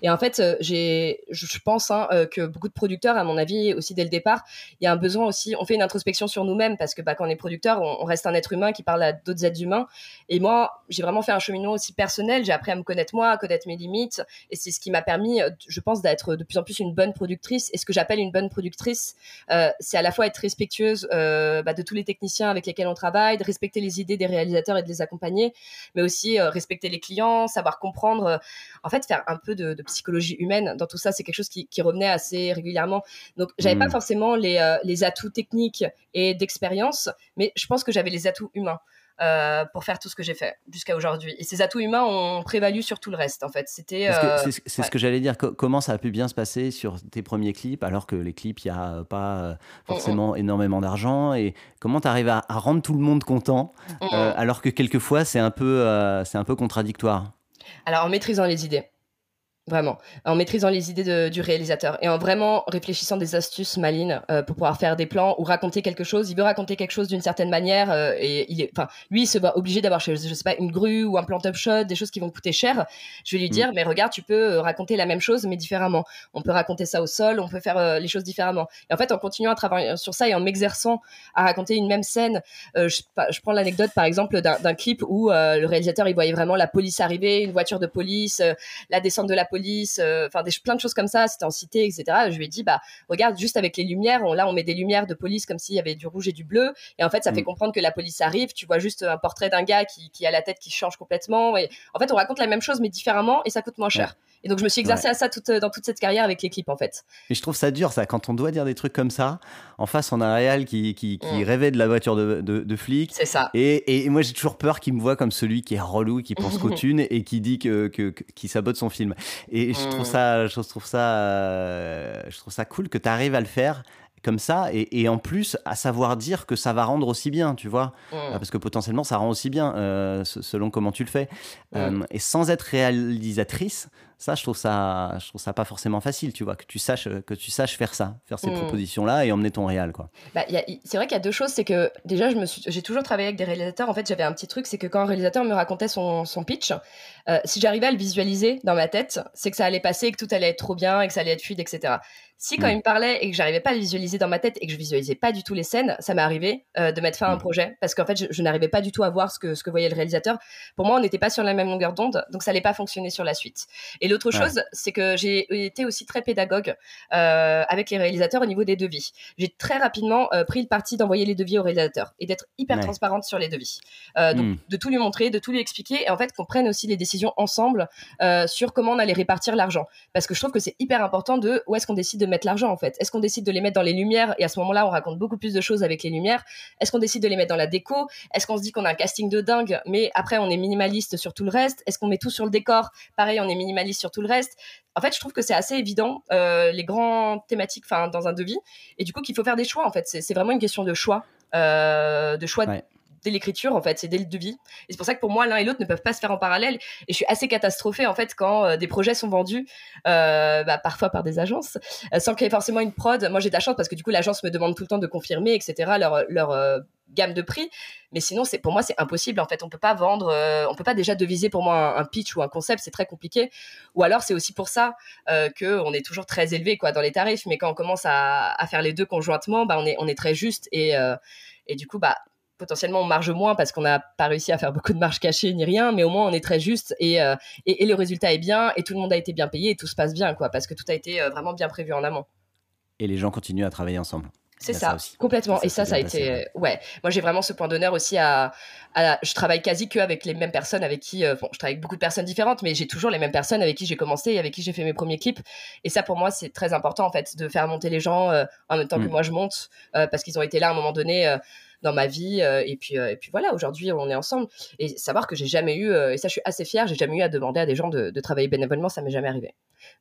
Et en fait, j'ai, je pense hein, que beaucoup de producteurs, à mon avis, aussi dès le départ, il y a un besoin aussi. On fait une introspection sur nous-mêmes parce que bah, quand on est producteur, on, reste un être humain qui parle à d'autres êtres humains. Et moi, j'ai vraiment fait un cheminement aussi personnel. J'ai appris à me connaître moi, à connaître mes limites. Et c'est ce qui m'a permis, je pense, d'être de plus en plus une bonne productrice. Et ce que j'appelle une bonne productrice, c'est à la fois être respectueuse euh, bah, de tous les techniciens avec lesquels on travaille, de respecter les idées des réalisateurs et de les accompagner, mais aussi euh, respecter les clients, savoir comprendre, en fait, faire un peu de, psychologie humaine dans tout ça. C'est quelque chose qui, revenait assez régulièrement. Donc, j'avais pas mmh. forcément les, les atouts techniques et d'expérience, mais je pense que j'avais les atouts humains. Euh, pour faire tout ce que j'ai fait jusqu'à aujourd'hui. Et ces atouts humains ont prévalu sur tout le reste, en fait. C'était. Euh, c'est ce que j'allais dire. comment ça a pu bien se passer sur tes premiers clips, alors que les clips, il n'y a pas euh, forcément énormément d'argent? Et comment tu arrives à, rendre tout le monde content, alors que quelquefois, c'est un, peu, c'est un peu contradictoire? Alors, en maîtrisant les idées. Vraiment, en maîtrisant les idées du réalisateur et en vraiment réfléchissant des astuces malines euh, pour pouvoir faire des plans ou raconter quelque chose. Il veut raconter quelque chose d'une certaine manière euh, et il est, enfin, lui, il se voit obligé d'avoir, je, sais pas, une grue ou un plan top shot, des choses qui vont coûter cher. Je vais lui mm. dire, mais regarde, tu peux euh, raconter la même chose mais différemment. On peut raconter ça au sol, on peut faire les choses différemment. Et en fait, en continuant à travailler sur ça et en m'exerçant à raconter une même scène, je, je, prends l'anecdote par exemple d'un clip où le réalisateur il voyait vraiment la police arriver, une voiture de police, la descente de la police police, euh, enfin des plein de choses comme ça. C'était en cité, etc. Je lui ai dit bah regarde juste avec les lumières, là on met des lumières de police comme s'il y avait du rouge et du bleu, et en fait ça fait mm. comprendre que la police arrive. Tu vois juste un portrait d'un gars qui, a la tête qui change complètement. Et en fait on raconte la même chose mais différemment et ça coûte moins cher. Et donc je me suis exercé à ça toute, dans toute cette carrière avec clips en fait. Et je trouve ça dur ça quand on doit dire des trucs comme ça. En face on a un réal qui, qui, mm. rêvait de la voiture de, de, flic. C'est ça. Et, et, moi j'ai toujours peur qu'il me voit comme celui qui est relou, qui pense qu'aux thunes et qui dit que, que, qui sabote son film. Et je trouve mm. ça, je trouve ça, euh, je trouve ça cool que tu arrives à le faire comme ça et, en plus à savoir dire que ça va rendre aussi bien, tu vois, mm. euh, parce que potentiellement ça rend aussi bien euh, selon comment tu le fais. et sans être réalisatrice, ça, je trouve ça, je trouve ça pas forcément facile, tu vois, que tu saches, que tu saches faire ça, faire ces hmm. propositions-là et emmener ton réal, quoi. Bah, c'est vrai qu'il y a deux choses, c'est que déjà, je me suis, j'ai toujours travaillé avec des réalisateurs. En fait, j'avais un petit truc, c'est que quand un réalisateur me racontait son, son pitch, euh, si j'arrivais à le visualiser dans ma tête, c'est que ça allait passer, que tout allait être trop bien et que ça allait être fluide, etc. Si quand hmm. il me parlait et que j'arrivais pas à le visualiser dans ma tête et que je visualisais pas du tout les scènes, ça m'est arrivé euh, de mettre fin à un hmm. projet parce qu'en fait, je, n'arrivais pas du tout à voir ce que, ce que voyait le réalisateur. Pour moi, on n'était pas sur la même longueur d'onde, donc ça allait pas fonctionner sur la suite. Et l'autre chose, c'est que j'ai été aussi très pédagogue euh, avec les réalisateurs au niveau des devis. J'ai très rapidement euh, pris le parti d'envoyer les devis au réalisateur et d'être hyper transparente sur les devis. Donc, hmm. de tout lui montrer, de tout lui expliquer et en fait qu'on prenne aussi les décisions ensemble sur comment on allait répartir l'argent. Parce que je trouve que c'est hyper important de où est-ce qu'on décide de mettre l'argent en fait. Est-ce qu'on décide de les mettre dans les lumières? Et à ce moment-là on raconte beaucoup plus de choses avec les lumières. Est-ce qu'on décide de les mettre dans la déco? Est-ce qu'on se dit qu'on a un casting de dingue mais après on est minimaliste sur tout le reste? Est-ce qu'on met tout sur le décor? Pareil, on est minimaliste sur tout le reste. En fait, je trouve que c'est assez évident, euh, les grands thématiques enfin, dans un devis. Et du coup, qu'il faut faire des choix, en fait. C'est vraiment une question de choix, euh, de choix dès l'écriture, en fait, c'est dès le devis. Et c'est pour ça que pour moi, l'un et l'autre ne peuvent pas se faire en parallèle. Et je suis assez catastrophée, en fait, quand euh, des projets sont vendus, bah, parfois par des agences, sans qu'il y ait forcément une prod. Moi, j'ai de la chance parce que du coup, l'agence me demande tout le temps de confirmer, etc., leur, gamme de prix. Mais sinon, c'est pour moi, c'est impossible. En fait, on peut pas vendre, euh, on peut pas déjà deviser pour moi un, pitch ou un concept, c'est très compliqué. Ou alors, c'est aussi pour ça euh, que on est toujours très élevé quoi dans les tarifs. Mais quand on commence à, faire les deux conjointement, bah, on est on est très juste et euh, et du coup, bah potentiellement on marge moins parce qu'on n'a pas réussi à faire beaucoup de marge cachée ni rien, mais au moins on est très juste et, euh, et, et, le résultat est bien et tout le monde a été bien payé et tout se passe bien quoi parce que tout a été vraiment bien prévu en amont. Et les gens continuent à travailler ensemble. C'est ça, complètement. et ça, ça a été. ouais. Moi, j'ai vraiment ce point d'honneur aussi à, Je travaille quasi que avec les mêmes personnes avec qui. Euh, bon, je travaille avec beaucoup de personnes différentes, mais j'ai toujours les mêmes personnes avec qui j'ai commencé et avec qui j'ai fait mes premiers clips. Et ça, pour moi, c'est très important, en fait, de faire monter les gens euh, en même temps que mm. moi je monte, euh, parce qu'ils ont été là à un moment donné dans ma vie. et, puis, et puis voilà, aujourd'hui, on est ensemble. Et savoir que j'ai jamais eu, et ça, je suis assez fière, j'ai jamais eu à demander à des gens de, travailler bénévolement, ça m'est jamais arrivé.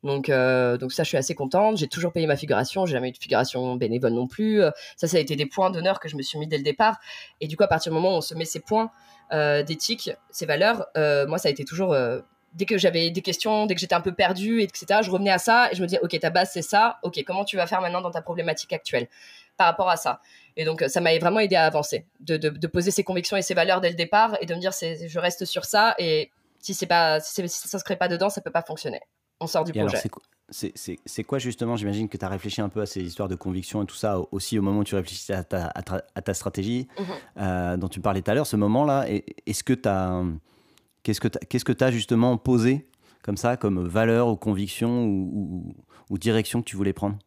Donc, euh, donc ça, je suis assez contente. J'ai toujours payé ma figuration. J'ai jamais eu de figuration bénévole non plus. Ça, ça a été des points d'honneur que je me suis mis dès le départ. Et du coup, à partir du moment où on se met ces points euh, d'éthique, ces valeurs, euh, moi, ça a été toujours dès que j'avais des questions, dès que j'étais un peu perdue, etc., je revenais à ça et je me disais, OK, ta base, c'est ça. OK, comment tu vas faire maintenant dans ta problématique actuelle par rapport à ça? Et donc, ça m'a vraiment aidé à avancer, de, de, poser ses convictions et ses valeurs dès le départ et de me dire, je reste sur ça et si, c'est pas, si, ça ne se crée pas dedans, ça peut pas fonctionner on sort du projet. C'est quoi justement J'imagine que tu as réfléchi un peu à ces histoires de conviction et tout ça aussi au moment où tu réfléchissais à ta, à ta, stratégie mhm. euh, dont tu parlais tout à l'heure. Ce moment-là, est-ce que tu as. Qu'est-ce que tu as justement posé comme ça, comme valeur ou conviction ou, direction que tu voulais prendre?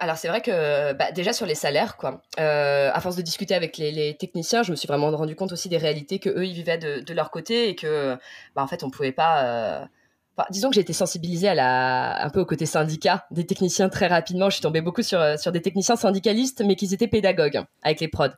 Alors c'est vrai que bah, déjà sur les salaires, quoi. Euh, à force de discuter avec les, techniciens, je me suis vraiment rendu compte aussi des réalités que eux ils vivaient de, leur côté et que, bah, en fait, on pouvait pas. Euh, disons que j'ai été sensibilisée à la, un peu au côté syndicat des techniciens très rapidement. Je suis tombée beaucoup sur, sur des techniciens syndicalistes, mais qui étaient pédagogues avec les prods.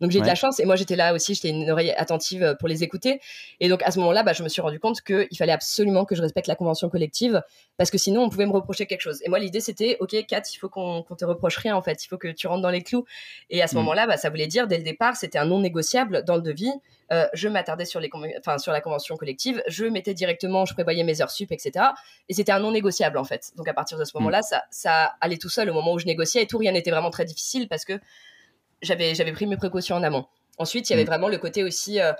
Donc j'ai de la chance et moi j'étais là aussi, j'étais une oreille attentive pour les écouter. Et donc à ce moment-là, bah, je me suis rendu compte qu'il fallait absolument que je respecte la convention collective parce que sinon on pouvait me reprocher quelque chose. Et moi l'idée c'était, ok Kat, il faut qu'on te reproche rien en fait, il faut que tu rentres dans les clous. Et à ce mm. moment-là, bah, ça voulait dire dès le départ, c'était un non négociable dans le devis. Euh, je m'attardais sur, les enfin, sur la convention collective, je mettais directement, je prévoyais mes heures sup, etc. Et c'était un non négociable en fait. Donc à partir de ce moment-là, ça, ça allait tout seul au moment où je négociais et tout, rien n'était vraiment très difficile parce que j'avais, j'avais pris mes précautions en amont. Ensuite, il y avait mm. vraiment le côté aussi, euh,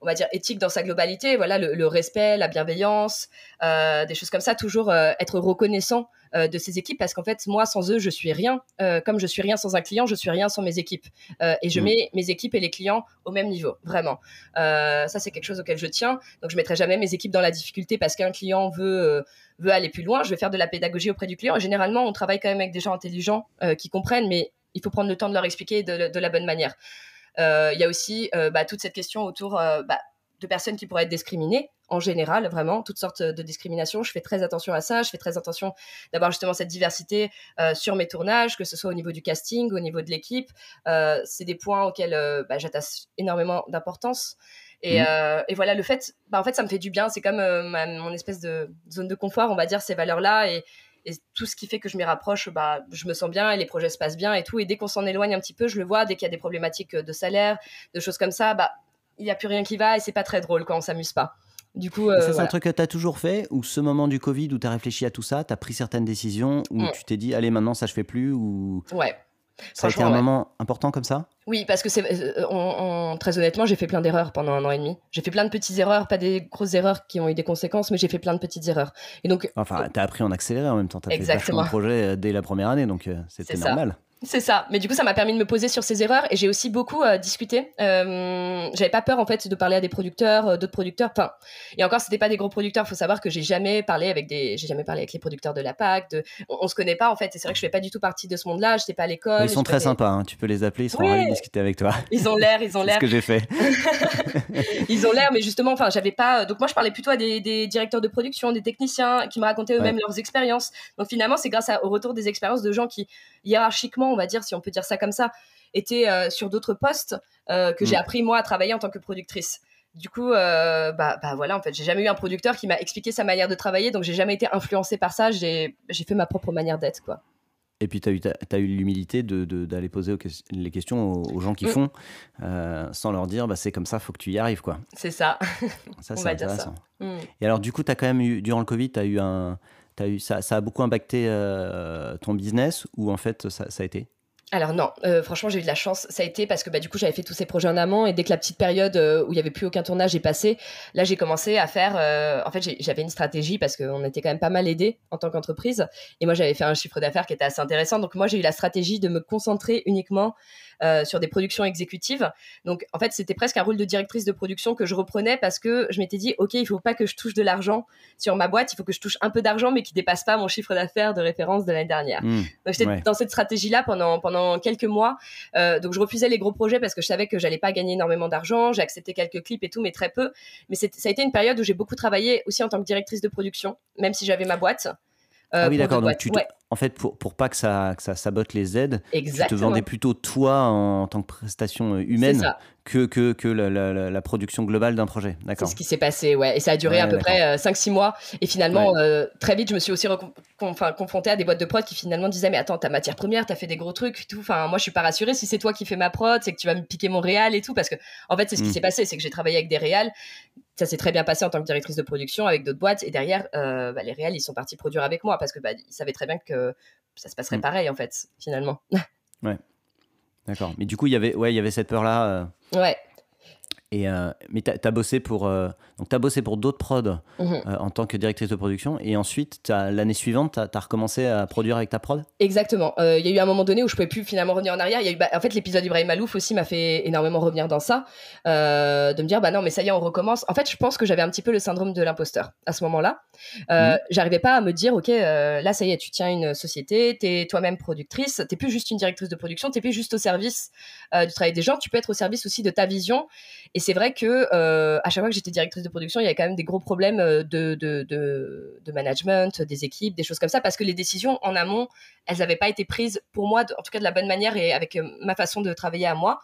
on va dire, éthique dans sa globalité. Voilà, le, respect, la bienveillance, euh, des choses comme ça. Toujours être reconnaissant euh, de ces équipes parce qu'en fait, moi, sans eux, je suis rien. Euh, comme je suis rien sans un client, je suis rien sans mes équipes. Euh, et je mm. mets mes équipes et les clients au même niveau, vraiment. ça, c'est quelque chose auquel je tiens. Donc, je mettrai jamais mes équipes dans la difficulté parce qu'un client veut veut aller plus loin. Je vais faire de la pédagogie auprès du client. Et généralement, on travaille quand même avec des gens intelligents qui comprennent, mais il faut prendre le temps de leur expliquer de, la bonne manière. Il y a aussi bah, toute cette question autour bah, de personnes qui pourraient être discriminées en général, vraiment, toutes sortes de discriminations. Je fais très attention à ça. Je fais très attention d'avoir justement cette diversité euh, sur mes tournages, que ce soit au niveau du casting, au niveau de l'équipe. Euh, c'est des points auxquels euh, bah, j'attache énormément d'importance. Et, mmh. voilà, le fait, bah, en fait, ça me fait du bien. C'est comme mon espèce de zone de confort, on va dire, ces valeurs-là. Et, tout ce qui fait que je m'y rapproche, bah, je me sens bien et les projets se passent bien et tout. Et dès qu'on s'en éloigne un petit peu, je le vois, dès qu'il y a des problématiques de salaire, de choses comme ça, bah, il n'y a plus rien qui va et c'est pas très drôle quand on s'amuse pas. Du coup, ça, c'est un truc que tu as toujours fait ou ce moment du Covid où tu as réfléchi à tout ça, tu as pris certaines décisions où mm. tu t'es dit, allez, maintenant ça je fais plus ou... Ouais. Ça a été un moment important comme ça? Oui, parce que c'est, euh, très honnêtement, j'ai fait plein d'erreurs pendant un an et demi. J'ai fait plein de petites erreurs, pas des grosses erreurs qui ont eu des conséquences, mais j'ai fait plein de petites erreurs. Et donc, enfin, tu as appris en accéléré en même temps. Tu as fait un projet euh, dès la première année, donc euh, c'était normal. C'est ça. Mais du coup, ça m'a permis de me poser sur ces erreurs et j'ai aussi beaucoup euh, discuté. Euh, j'avais pas peur en fait de parler à des producteurs, euh, d'autres producteurs. Enfin, et encore, c'était pas des gros producteurs. Faut savoir que j'ai jamais parlé avec des, j'ai jamais parlé avec les producteurs de la PAC. De... On, se connaît pas en fait. Et c'est vrai que je fais pas du tout partie de ce monde-là. J'étais pas à l'école. Ils sont très sympas. Hein. Tu peux les appeler. Ils seront ravis discuter avec toi. Ils ont l'air. Ils ont l'air. ce que j'ai fait. ils ont l'air, mais justement, enfin, j'avais pas. Donc moi, je parlais plutôt à des, des, directeurs de production, des techniciens qui me racontaient eux-mêmes leurs expériences. Donc finalement, c'est grâce au retour des expériences de gens qui hiérarchiquement, on va dire, si on peut dire ça comme ça, était euh, sur d'autres postes euh, que j'ai mm. appris moi à travailler en tant que productrice. Du coup, euh, bah, bah, voilà, en fait, j'ai jamais eu un producteur qui m'a expliqué sa manière de travailler, donc j'ai jamais été influencée par ça. J'ai fait ma propre manière d'être, quoi. Et puis, tu as eu, as eu l'humilité d'aller poser les questions aux, gens qui mm. font, sans leur dire, bah, c'est comme ça, faut que tu y arrives. quoi. C'est ça. ça, c'est intéressant. Mm. Et alors, du coup, tu as quand même eu, durant le Covid, tu as eu un. As eu, ça, ça a beaucoup impacté ton business ou en fait ça, ça a été alors non, euh, franchement j'ai eu de la chance. Ça a été parce que bah, du coup j'avais fait tous ces projets en amont et dès que la petite période euh, où il y avait plus aucun tournage est passée, là j'ai commencé à faire. Euh, en fait j'avais une stratégie parce qu'on était quand même pas mal aidés en tant qu'entreprise et moi j'avais fait un chiffre d'affaires qui était assez intéressant. Donc moi j'ai eu la stratégie de me concentrer uniquement euh, sur des productions exécutives. Donc, en fait, c'était presque un rôle de directrice de production que je reprenais parce que je m'étais dit, OK, il faut pas que je touche de l'argent sur ma boîte, il faut que je touche un peu d'argent, mais qui dépasse pas mon chiffre d'affaires de référence de l'année dernière. Mmh. donc, j'étais dans cette stratégie-là pendant, pendant quelques mois. Euh, donc, je refusais les gros projets parce que je savais que j'allais pas gagner énormément d'argent. J'ai accepté quelques clips et tout, mais très peu. Mais ça a été une période où j'ai beaucoup travaillé aussi en tant que directrice de production, même si j'avais ma boîte. Euh, ah oui, d'accord. Donc, tu en fait, pour, pour pas que ça, que ça sabote les aides, tu te vendais plutôt toi en, tant que prestation euh, humaine que, que, que la, la, production globale d'un projet. C'est ce qui s'est passé, ouais. Et ça a duré à peu près 5-6 euh, mois. Et finalement, très vite, je me suis aussi enfin, confrontée à des boîtes de prod qui finalement disaient Mais attends, ta matière première, tu as fait des gros trucs, et tout. Enfin, moi, je suis pas rassurée. Si c'est toi qui fais ma prod, c'est que tu vas me piquer mon réal et tout. Parce que, en fait, c'est ce qui mm. s'est passé. C'est que j'ai travaillé avec des réals ça s'est très bien passé en tant que directrice de production avec d'autres boîtes. Et derrière, euh, bah, les réels, ils sont partis produire avec moi parce que bah, ils savaient très bien que ça se passerait mm. pareil, en fait, finalement. ouais. D'accord. Mais du coup, il y avait, ouais, il y avait cette peur-là. Euh. Ouais. Et, euh, mais tu as, bossé pour, euh, as bossé pour d'autres prods mhm. euh, en tant que directrice de production. Et ensuite, l'année suivante, tu as, recommencé à produire avec ta prod? Exactement. Il y a eu un moment donné où je pouvais plus finalement revenir en arrière. Y a eu, bah, en fait, l'épisode d'Ibrahim Malouf aussi m'a fait énormément revenir dans ça. de me dire, bah non, mais ça y est, on recommence. En fait, je pense que j'avais un petit peu le syndrome de l'imposteur à ce moment-là. Mhm. J'arrivais pas à me dire, OK, là, ça y est, tu tiens une société, tu es toi-même productrice, tu plus juste une directrice de production, tu plus juste au service du travail des gens, tu peux être au service aussi de ta vision. Et c'est vrai que euh, à chaque fois que j'étais directrice de production, il y avait quand même des gros problèmes euh, de, de, de, management, des équipes, des choses comme ça, parce que les décisions en amont, elles n'avaient pas été prises pour moi, en tout cas de la bonne manière et avec euh, ma façon de travailler à moi.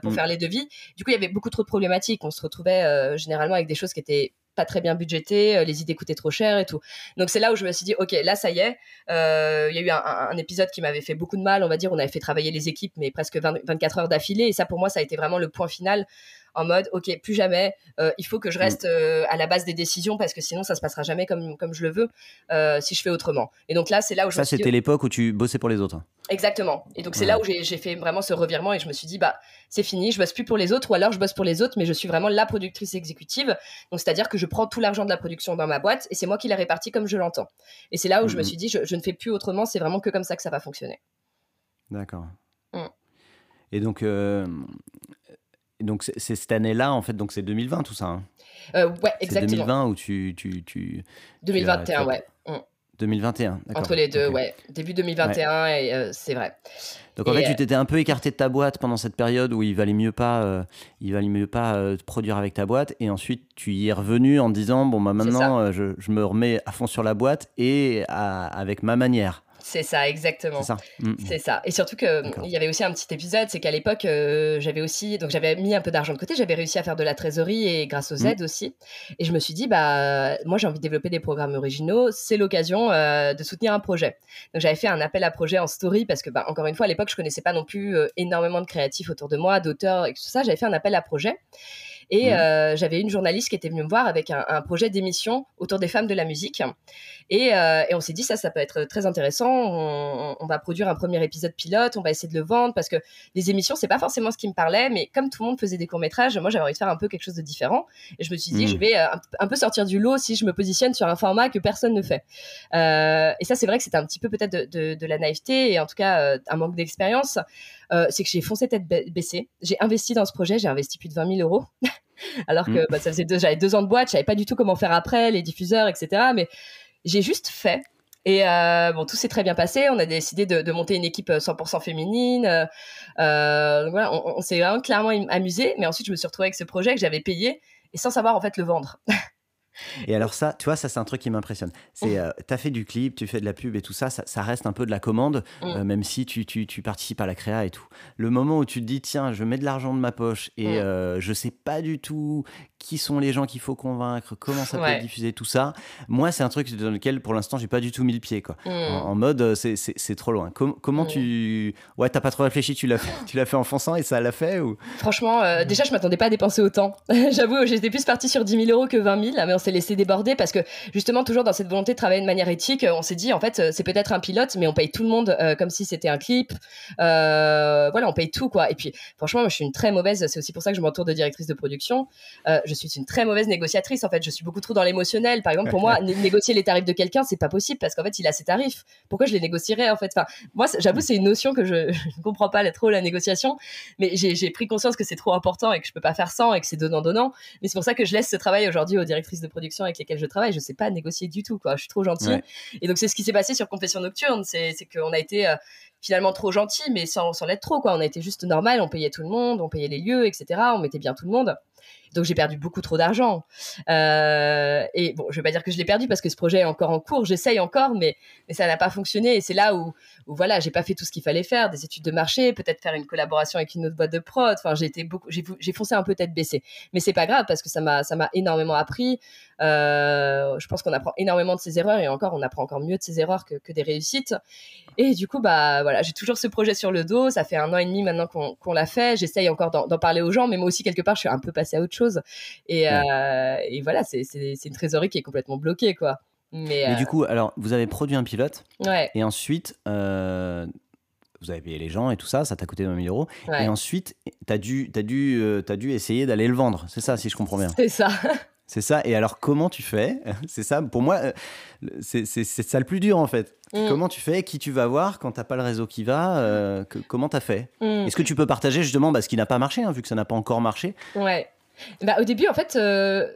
pour mm. faire les devis. Du coup, il y avait beaucoup trop de problématiques. On se retrouvait généralement avec des choses qui étaient pas très bien budgétées, les idées coûtaient trop cher et tout. Donc c'est là où je me suis dit, ok, là ça y est. Il y a eu un, épisode qui m'avait fait beaucoup de mal, on va dire. On avait fait travailler les équipes, mais presque 24 heures d'affilée. Et ça, pour moi, ça a été vraiment le point final en mode ok plus jamais euh, il faut que je mm. reste euh, à la base des décisions parce que sinon ça se passera jamais comme comme je le veux euh, si je fais autrement. Et donc là c'est là où je ça c'était l'époque où tu bossais pour les autres. Exactement. Et donc c'est là où j'ai fait vraiment ce revirement et je me suis dit bah c'est fini je bosse plus pour les autres ou alors je bosse pour les autres mais je suis vraiment la productrice exécutive. Donc c'est à dire que je prends tout l'argent de la production dans ma boîte et c'est moi qui la répartis comme je l'entends. Et c'est là où je me suis dit je, ne fais plus autrement c'est vraiment que comme ça que ça va fonctionner. D'accord. Mm. Et donc, donc c'est cette année-là, en fait, donc c'est 2020 tout ça. Hein. Euh, ouais, exactement. 2020 où tu. tu, tu 2021, ouais. 2021, Entre les deux, ouais. Début 2021, et euh, c'est vrai. Donc en fait, tu euh, t'étais un peu écarté de ta boîte pendant cette période où il valait mieux pas, il valait mieux pas produire avec ta boîte, et ensuite tu y es revenu en disant bon bah maintenant je, je, me remets à fond sur la boîte et avec ma manière. C'est ça, exactement. C'est ça. Mm, mm. C'est ça. Et surtout que il y avait aussi un petit épisode, c'est qu'à l'époque, euh, j'avais aussi, donc j'avais mis un peu d'argent de côté, j'avais réussi à faire de la trésorerie et grâce aux mm. aides aussi. Et je me suis dit, bah, moi j'ai envie de développer des programmes originaux, c'est l'occasion euh, de soutenir un projet. Donc j'avais fait un appel à projet en story parce que, bah, encore une fois, à l'époque, je connaissais pas non plus euh, énormément de créatifs autour de moi, d'auteurs et tout ça. J'avais fait un appel à projet. Et j'avais une journaliste qui était venue me voir avec un, un projet d'émission autour des femmes de la musique. Euh, et, on s'est dit, ça, ça peut être très intéressant. On, va produire un premier épisode pilote, on va essayer de le vendre parce que les émissions, c'est pas forcément ce qui me parlait, mais comme tout le monde faisait des courts-métrages, moi, j'avais envie de faire un peu quelque chose de différent. Et je me suis dit, je hmm. vais euh, un, peu sortir du lot si je me positionne sur un format que personne ne fait. Euh, et ça, c'est vrai que c'était un petit peu peut-être de, la naïveté et en tout cas un manque d'expérience. C'est que j'ai foncé tête baissée. J'ai investi dans ce projet, j'ai investi plus de 20 000 euros. Alors que hmm. bah, ça faisait j'avais deux ans de boîte, je savais pas du tout comment faire après, les diffuseurs, etc. Mais j'ai juste fait. Et euh, bon, tout s'est très bien passé. On a décidé de, de monter une équipe 100% euh, féminine. Euh, euh, donc voilà, on, on s'est vraiment clairement amusé. Mais ensuite, je me suis retrouvée avec ce projet que j'avais payé et sans savoir en fait le vendre. Et alors ça, tu vois, ça c'est un truc qui m'impressionne. C'est, euh, tu as fait du clip, tu fais de la pub et tout ça, ça, reste un peu de la commande, mm. euh, même si tu, tu, tu, participes à la créa et tout. Le moment où tu te dis, tiens, je mets de l'argent de ma poche et mm. euh, je sais pas du tout qui sont les gens qu'il faut convaincre, comment ça peut être diffusé, tout ça. Moi, c'est un truc dans lequel, pour l'instant, j'ai pas du tout mis le pied, quoi. Mm. En, mode, c'est trop loin. comment tu, ouais, t'as pas trop réfléchi, tu l'as fait, tu l'as fait en fonçant et ça l'a fait ou? Franchement, déjà, je m'attendais pas à dépenser autant. J'avoue, j'étais plus partie sur 10 000 euros que 20 000, mais s'est laissé déborder parce que justement toujours dans cette volonté de travailler de manière éthique, on s'est dit en fait c'est peut-être un pilote, mais on paye tout le monde euh, comme si c'était un clip. Euh, voilà, on paye tout quoi. Et puis franchement, moi, je suis une très mauvaise. C'est aussi pour ça que je m'entoure de directrice de production. Euh, je suis une très mauvaise négociatrice en fait. Je suis beaucoup trop dans l'émotionnel. Par exemple, pour moi, négocier les tarifs de quelqu'un, c'est pas possible parce qu'en fait, il a ses tarifs. Pourquoi je les négocierais en fait? Enfin, moi, j'avoue, c'est une notion que je, ne comprends pas trop la négociation, mais j'ai pris conscience que c'est trop important et que je peux pas faire sans et que c'est donnant donnant. Mais c'est pour ça que je laisse ce travail aujourd'hui aux directrices de production avec lesquelles je travaille. Je sais pas négocier du tout, quoi. Je suis trop gentille. Et donc, c'est ce qui s'est passé sur Confession Nocturne. C'est qu'on a été euh, finalement trop gentil, mais sans, sans l'être trop, quoi. On a été juste normal. On payait tout le monde, on payait les lieux, etc. On mettait bien tout le monde. Donc j'ai perdu beaucoup trop d'argent. Euh, et bon, je vais pas dire que je l'ai perdu parce que ce projet est encore en cours. J'essaye encore, mais, mais ça n'a pas fonctionné. Et c'est là où, où voilà, j'ai pas fait tout ce qu'il fallait faire, des études de marché, peut-être faire une collaboration avec une autre boîte de prod. Enfin, j'ai été beaucoup, j'ai foncé un peu tête baissée. Mais c'est pas grave parce que ça m'a, ça m'a énormément appris. Euh, je pense qu'on apprend énormément de ses erreurs et encore, on apprend encore mieux de ses erreurs que, que des réussites. Et du coup, bah voilà, j'ai toujours ce projet sur le dos. Ça fait un an et demi maintenant qu'on l'a fait. J'essaye encore d'en parler aux gens, mais moi aussi quelque part, je suis un peu passée à autre chose. Et, euh, et voilà, c'est une trésorerie qui est complètement bloquée, quoi. Mais, du euh, coup, alors, vous avez produit un pilote. Ouais. Et ensuite, euh, vous avez payé les gens et tout ça, ça t'a coûté 20 000 euros. Et ensuite, tu as dû, as dû, as dû essayer d'aller le vendre. C'est ça, si je comprends bien. C'est ça. C'est ça. Et alors, comment tu fais? C'est ça, pour moi, euh, c'est ça le plus dur en fait. Mm. Comment tu fais? Qui tu vas voir quand t'as pas le réseau qui va euh, que, Comment t'as fait? Mm. Est-ce que tu peux partager justement bah, ce qui n'a pas marché, hein, vu que ça n'a pas encore marché? Ouais. Bah, au début, en fait, euh,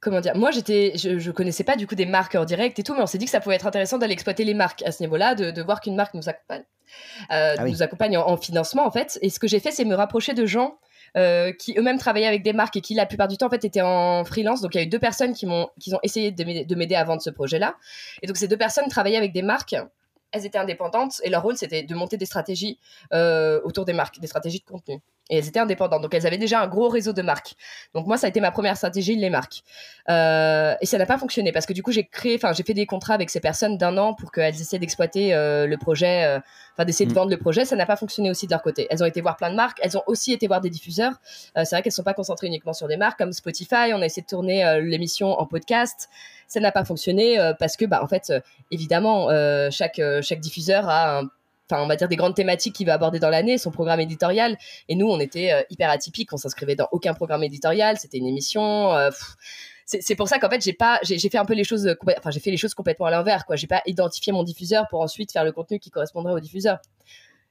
comment dire Moi, j'étais, je, je, connaissais pas du coup des marques en direct et tout, mais on s'est dit que ça pouvait être intéressant d'aller exploiter les marques à ce niveau-là, de, voir qu'une marque nous accompagne, ah nous accompagne en, en, financement en fait. Et ce que j'ai fait, c'est me rapprocher de gens euh, qui eux-mêmes travaillaient avec des marques et qui la plupart du temps en fait étaient en freelance. Donc il y a eu deux personnes qui m'ont qui ont essayé de m'aider à vendre ce projet-là. Et donc ces deux personnes travaillaient avec des marques. Elles étaient indépendantes et leur rôle c'était de monter des stratégies euh, autour des marques, des stratégies de contenu et elles étaient indépendantes. Donc elles avaient déjà un gros réseau de marques. Donc moi, ça a été ma première stratégie, les marques. Euh, et ça n'a pas fonctionné parce que du coup, j'ai créé, enfin, j'ai fait des contrats avec ces personnes d'un an pour qu'elles essaient d'exploiter euh, le projet, enfin, d'essayer de mm. vendre le projet. Ça n'a pas fonctionné aussi de leur côté. Elles ont été voir plein de marques. Elles ont aussi été voir des diffuseurs. c'est vrai qu'elles sont pas concentrées uniquement sur des marques comme Spotify. On a essayé de tourner l'émission en podcast. Ça n'a pas fonctionné parce que, bah, en fait, évidemment, chaque chaque diffuseur a un on va dire des grandes thématiques qu'il va aborder dans l'année, son programme éditorial. Et nous, on était euh, hyper atypique, on s'inscrivait dans aucun programme éditorial, c'était une émission. Euh, c'est pour ça qu'en fait j'ai pas j'ai fait un peu les choses enfin j'ai fait les choses complètement à l'inverse quoi j'ai pas identifié mon diffuseur pour ensuite faire le contenu qui correspondrait au diffuseur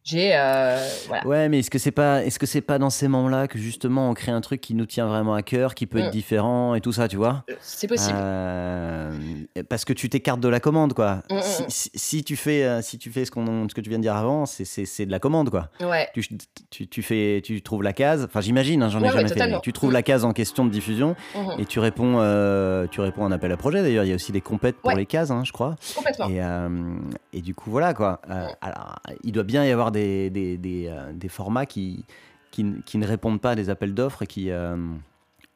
j'ai euh, ouais mais est-ce que c'est pas est-ce que c'est pas dans ces moments-là que justement on crée un truc qui nous tient vraiment à cœur qui peut être mm. différent et tout ça tu vois? Euh, c'est possible. Euh, parce que tu t'écartes de la commande quoi. Mm, mm, si, tu fais si tu fais ce qu'on ce que tu viens de dire avant c'est de la commande quoi. Ouais. tu, tu, tu, fais tu trouves la case. Enfin j'imagine hein, j'en ai jamais fait tu trouves la case en question de diffusion et tu réponds tu réponds à un appel à projet d'ailleurs. Il y a aussi des compètes pour les cases hein, je crois. Complètement. Et, et du coup voilà quoi. Alors il doit bien y avoir des, des, des, euh, des formats qui, qui, qui, ne répondent pas à des appels d'offres et qui, euh,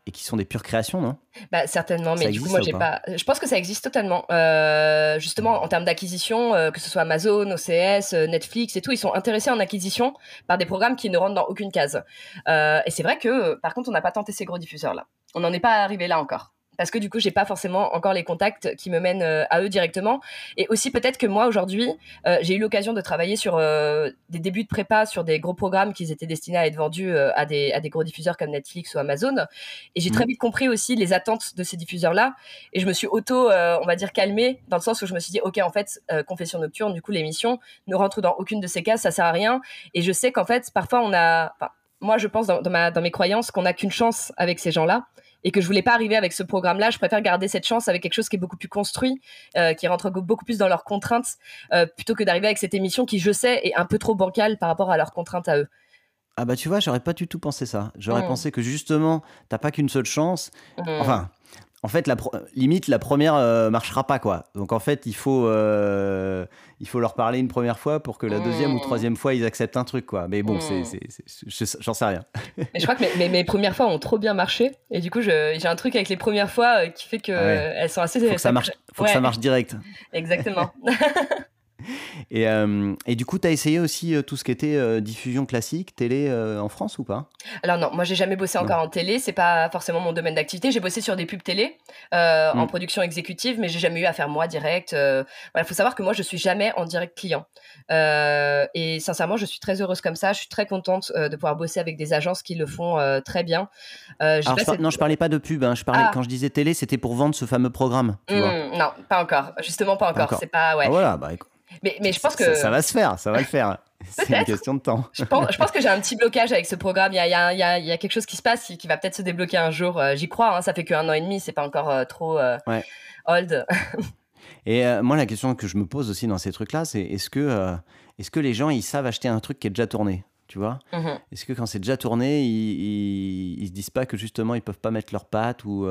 et qui sont des pures créations, non? Bah, Certainement, mais du coup, moi, j'ai pas... Je pense que ça existe totalement. Euh, justement, en termes d'acquisition, que ce soit Amazon, OCS, Netflix et tout, ils sont intéressés en acquisition par des programmes qui ne rentrent dans aucune case. et c'est vrai que, par contre, on n'a pas tenté ces gros diffuseurs-là. On n'en est pas arrivé là encore parce que du coup j'ai pas forcément encore les contacts qui me mènent euh, à eux directement. Et aussi peut-être que moi aujourd'hui euh, j'ai eu l'occasion de travailler sur euh, des débuts de prépa sur des gros programmes qui étaient destinés à être vendus à des à des gros diffuseurs comme Netflix ou Amazon. Et j'ai très mmh. vite compris aussi les attentes de ces diffuseurs là et je me suis auto on va dire calmée dans le sens où je me suis dit ok en fait confession nocturne du coup l'émission ne rentre dans aucune de ces cases ça sert à rien. Et je sais qu'en fait parfois on a moi je pense dans, dans, ma, dans mes croyances qu'on n'a qu'une chance avec ces gens là et que je voulais pas arriver avec ce programme-là. Je préfère garder cette chance avec quelque chose qui est beaucoup plus construit, euh, qui rentre beaucoup plus dans leurs contraintes, euh, plutôt que d'arriver avec cette émission qui, je sais, est un peu trop bancale par rapport à leurs contraintes à eux. Ah bah tu vois, j'aurais pas du tout pensé ça. J'aurais mmh. pensé que justement, t'as pas qu'une seule chance. Mmh. Enfin, en fait, la limite, la première euh, marchera pas, quoi. Donc, en fait, il faut, euh, il faut leur parler une première fois pour que la deuxième ou mmh. troisième fois, ils acceptent un truc, quoi. Mais bon, c'est, mmh. j'en sais rien. Mais je crois que mes, mes, premières fois ont trop bien marché. Et du coup, j'ai un truc avec les premières fois euh, qui fait qu'elles ah elles sont assez... Faut que ça marche, faut que ça marche direct. Exactement. Et, euh, et, du coup, tu as essayé aussi euh, tout ce qui était euh, diffusion classique, télé en France ou pas? Alors non, moi j'ai jamais bossé encore en télé, c'est pas forcément mon domaine d'activité. J'ai bossé sur des pubs télé en mm. production exécutive, mais j'ai jamais eu à faire moi direct. Voilà, faut savoir que moi je suis jamais en direct client. et sincèrement, je suis très heureuse comme ça. Je suis très contente de pouvoir bosser avec des agences qui le font très bien. Alors, Non, je parlais pas de pub. Hein. Je parlais ah. quand je disais télé, c'était pour vendre ce fameux programme. Mm, non, pas encore. Justement, pas encore. C'est pas ouais. Ah, voilà, bah écoute. Mais, mais je pense que. Ça, va se faire, ça va le faire. C'est une question de temps. je pense, je pense que j'ai un petit blocage avec ce programme. Il y a, il y a, il y a quelque chose qui se passe qui, va peut-être se débloquer un jour. Euh, j'y crois, hein, ça fait qu'un an et demi, c'est pas encore euh, trop euh, old. et moi, la question que je me pose aussi dans ces trucs-là, c'est est-ce que, est-ce que les gens, ils savent acheter un truc qui est déjà tourné tu vois? Mm-hmm. Est-ce que quand c'est déjà tourné, ils, ils, se disent pas que justement ils peuvent pas mettre leurs pattes ou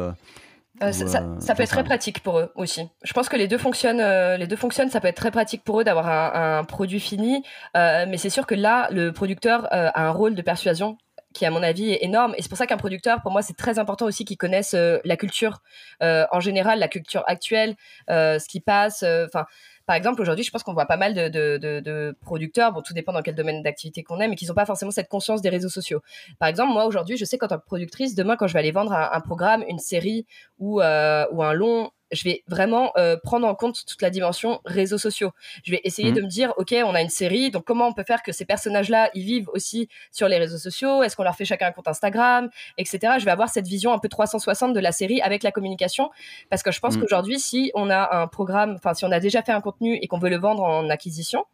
euh, ça, euh, peut être très pratique pour eux aussi. Je pense que les deux fonctionnent. Euh, les deux fonctionnent. Ça peut être très pratique pour eux d'avoir un, produit fini, mais c'est sûr que là, le producteur a un rôle de persuasion qui, à mon avis, est énorme. Et c'est pour ça qu'un producteur, pour moi, c'est très important aussi qu'il connaisse la culture en général, la culture actuelle, ce qui passe. Enfin par exemple, aujourd'hui, je pense qu'on voit pas mal de, producteurs, bon, tout dépend dans quel domaine d'activité qu'on est, mais qui n'ont pas forcément cette conscience des réseaux sociaux. Par exemple, moi, aujourd'hui, je sais qu'en tant que productrice, demain, quand je vais aller vendre un, programme, une série ou, euh, ou un long, je vais vraiment euh, prendre en compte toute la dimension réseaux sociaux. Je vais essayer mmh. de me dire, ok, on a une série, donc comment on peut faire que ces personnages-là, ils vivent aussi sur les réseaux sociaux? Est-ce qu'on leur fait chacun un compte Instagram, etc. Je vais avoir cette vision un peu 360 de la série avec la communication, parce que je pense mmh. qu'aujourd'hui, si on a un programme, enfin si on a déjà fait un contenu et qu'on veut le vendre en acquisition,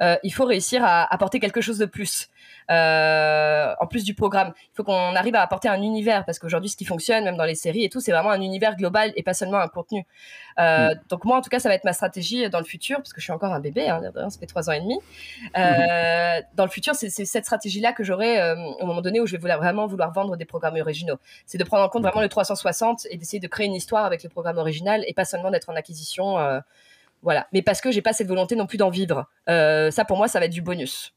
euh, il faut réussir à apporter quelque chose de plus. Euh, en plus du programme, il faut qu'on arrive à apporter un univers parce qu'aujourd'hui, ce qui fonctionne, même dans les séries et tout, c'est vraiment un univers global et pas seulement un contenu. Euh, mm. Donc moi, en tout cas, ça va être ma stratégie dans le futur parce que je suis encore un bébé, hein, ça fait trois ans et demi. Mm-hmm. Dans le futur, c'est cette stratégie-là que j'aurai au moment donné où je vais vouloir, vraiment vouloir vendre des programmes originaux. C'est de prendre en compte vraiment le 360 et d'essayer de créer une histoire avec le programme original et pas seulement d'être en acquisition voilà. Mais parce que j'ai pas cette volonté non plus d'en vivre. Euh, ça, pour moi, ça va être du bonus.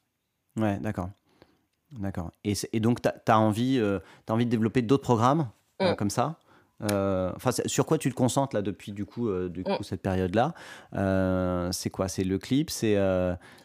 Ouais, d'accord. D'accord. Et, donc, tu as, envie, euh, as envie de développer d'autres programmes euh, mm. comme ça Enfin, sur quoi tu te concentres là depuis du coup, du mm. cette période-là C'est quoi? C'est le clip? C'est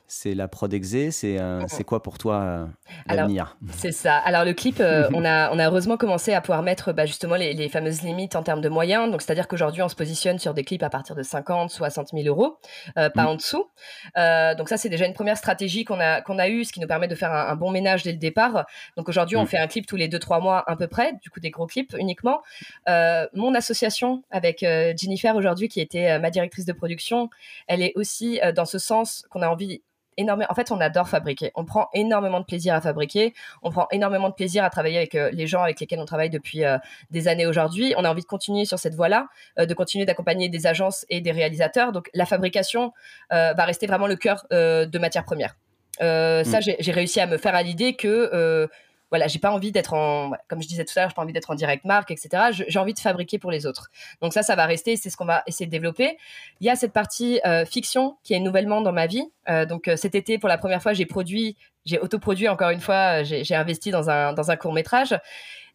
c'est la prod exé, c'est euh, c'est quoi pour toi euh, l'avenir? C'est ça. Alors le clip, euh, on, a, on a heureusement commencé à pouvoir mettre bah, justement les, les, fameuses limites en termes de moyens. Donc c'est-à-dire qu'aujourd'hui on se positionne sur des clips à partir de 50, 60 000 euros, pas mm. en dessous. donc ça c'est déjà une première stratégie qu'on a qu'on a eue, ce qui nous permet de faire un, bon ménage dès le départ. Donc aujourd'hui on mm. fait un clip tous les 2-3 mois à peu près, du coup des gros clips uniquement. mon association avec Jennifer aujourd'hui qui était ma directrice de production, elle est aussi dans ce sens qu'on a envie énormément. En fait, on adore fabriquer. On prend énormément de plaisir à fabriquer. On prend énormément de plaisir à travailler avec euh, les gens avec lesquels on travaille depuis euh, des années aujourd'hui. On a envie de continuer sur cette voie-là, euh, de continuer d'accompagner des agences et des réalisateurs. Donc, la fabrication va rester vraiment le cœur de matière première. Ça, mm. j'ai réussi à me faire à l'idée que voilà, j'ai pas envie d'être en, comme je disais tout à l'heure, j'ai pas envie d'être en direct marque, etc. J'ai envie de fabriquer pour les autres. Donc ça, ça va rester, c'est ce qu'on va essayer de développer. Il y a cette partie euh, fiction qui est nouvellement dans ma vie. Euh, donc euh, cet été, pour la première fois, j'ai produit, j'ai autoproduit encore une fois, j'ai investi dans un dans un court métrage.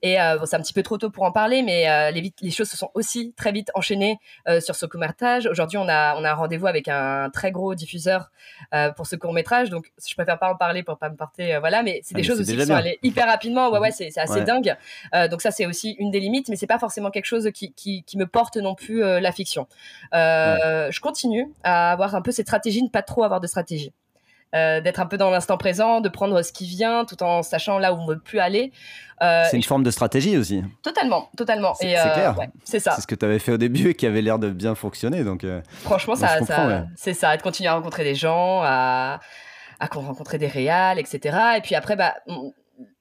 Et euh, c'est un petit peu trop tôt pour en parler, mais euh, les, les, choses se sont aussi très vite enchaînées euh, sur ce court métrage. Aujourd'hui, on a, on a un rendez-vous avec un très gros diffuseur pour ce court métrage, donc je préfère pas en parler pour pas me porter, voilà. Mais c'est ah, des choses aussi qui sont allées hyper rapidement. Ouais, ouais, c'est assez dingue. donc ça, c'est aussi une des limites, mais c'est pas forcément quelque chose qui, qui, qui me porte non plus la fiction. Je continue à avoir un peu cette stratégie, ne pas trop avoir de stratégie. Euh, d'être un peu dans l'instant présent, de prendre ce qui vient, tout en sachant là où on veut plus aller. Euh, c'est une forme de stratégie aussi. Totalement, totalement. C'est euh, clair. c'est ça. C'est ce que tu avais fait au début et qui avait l'air de bien fonctionner. Donc, franchement, ça, c'est ça, de continuer à rencontrer des gens, à, à rencontrer des réals, etc. Et puis après, bah,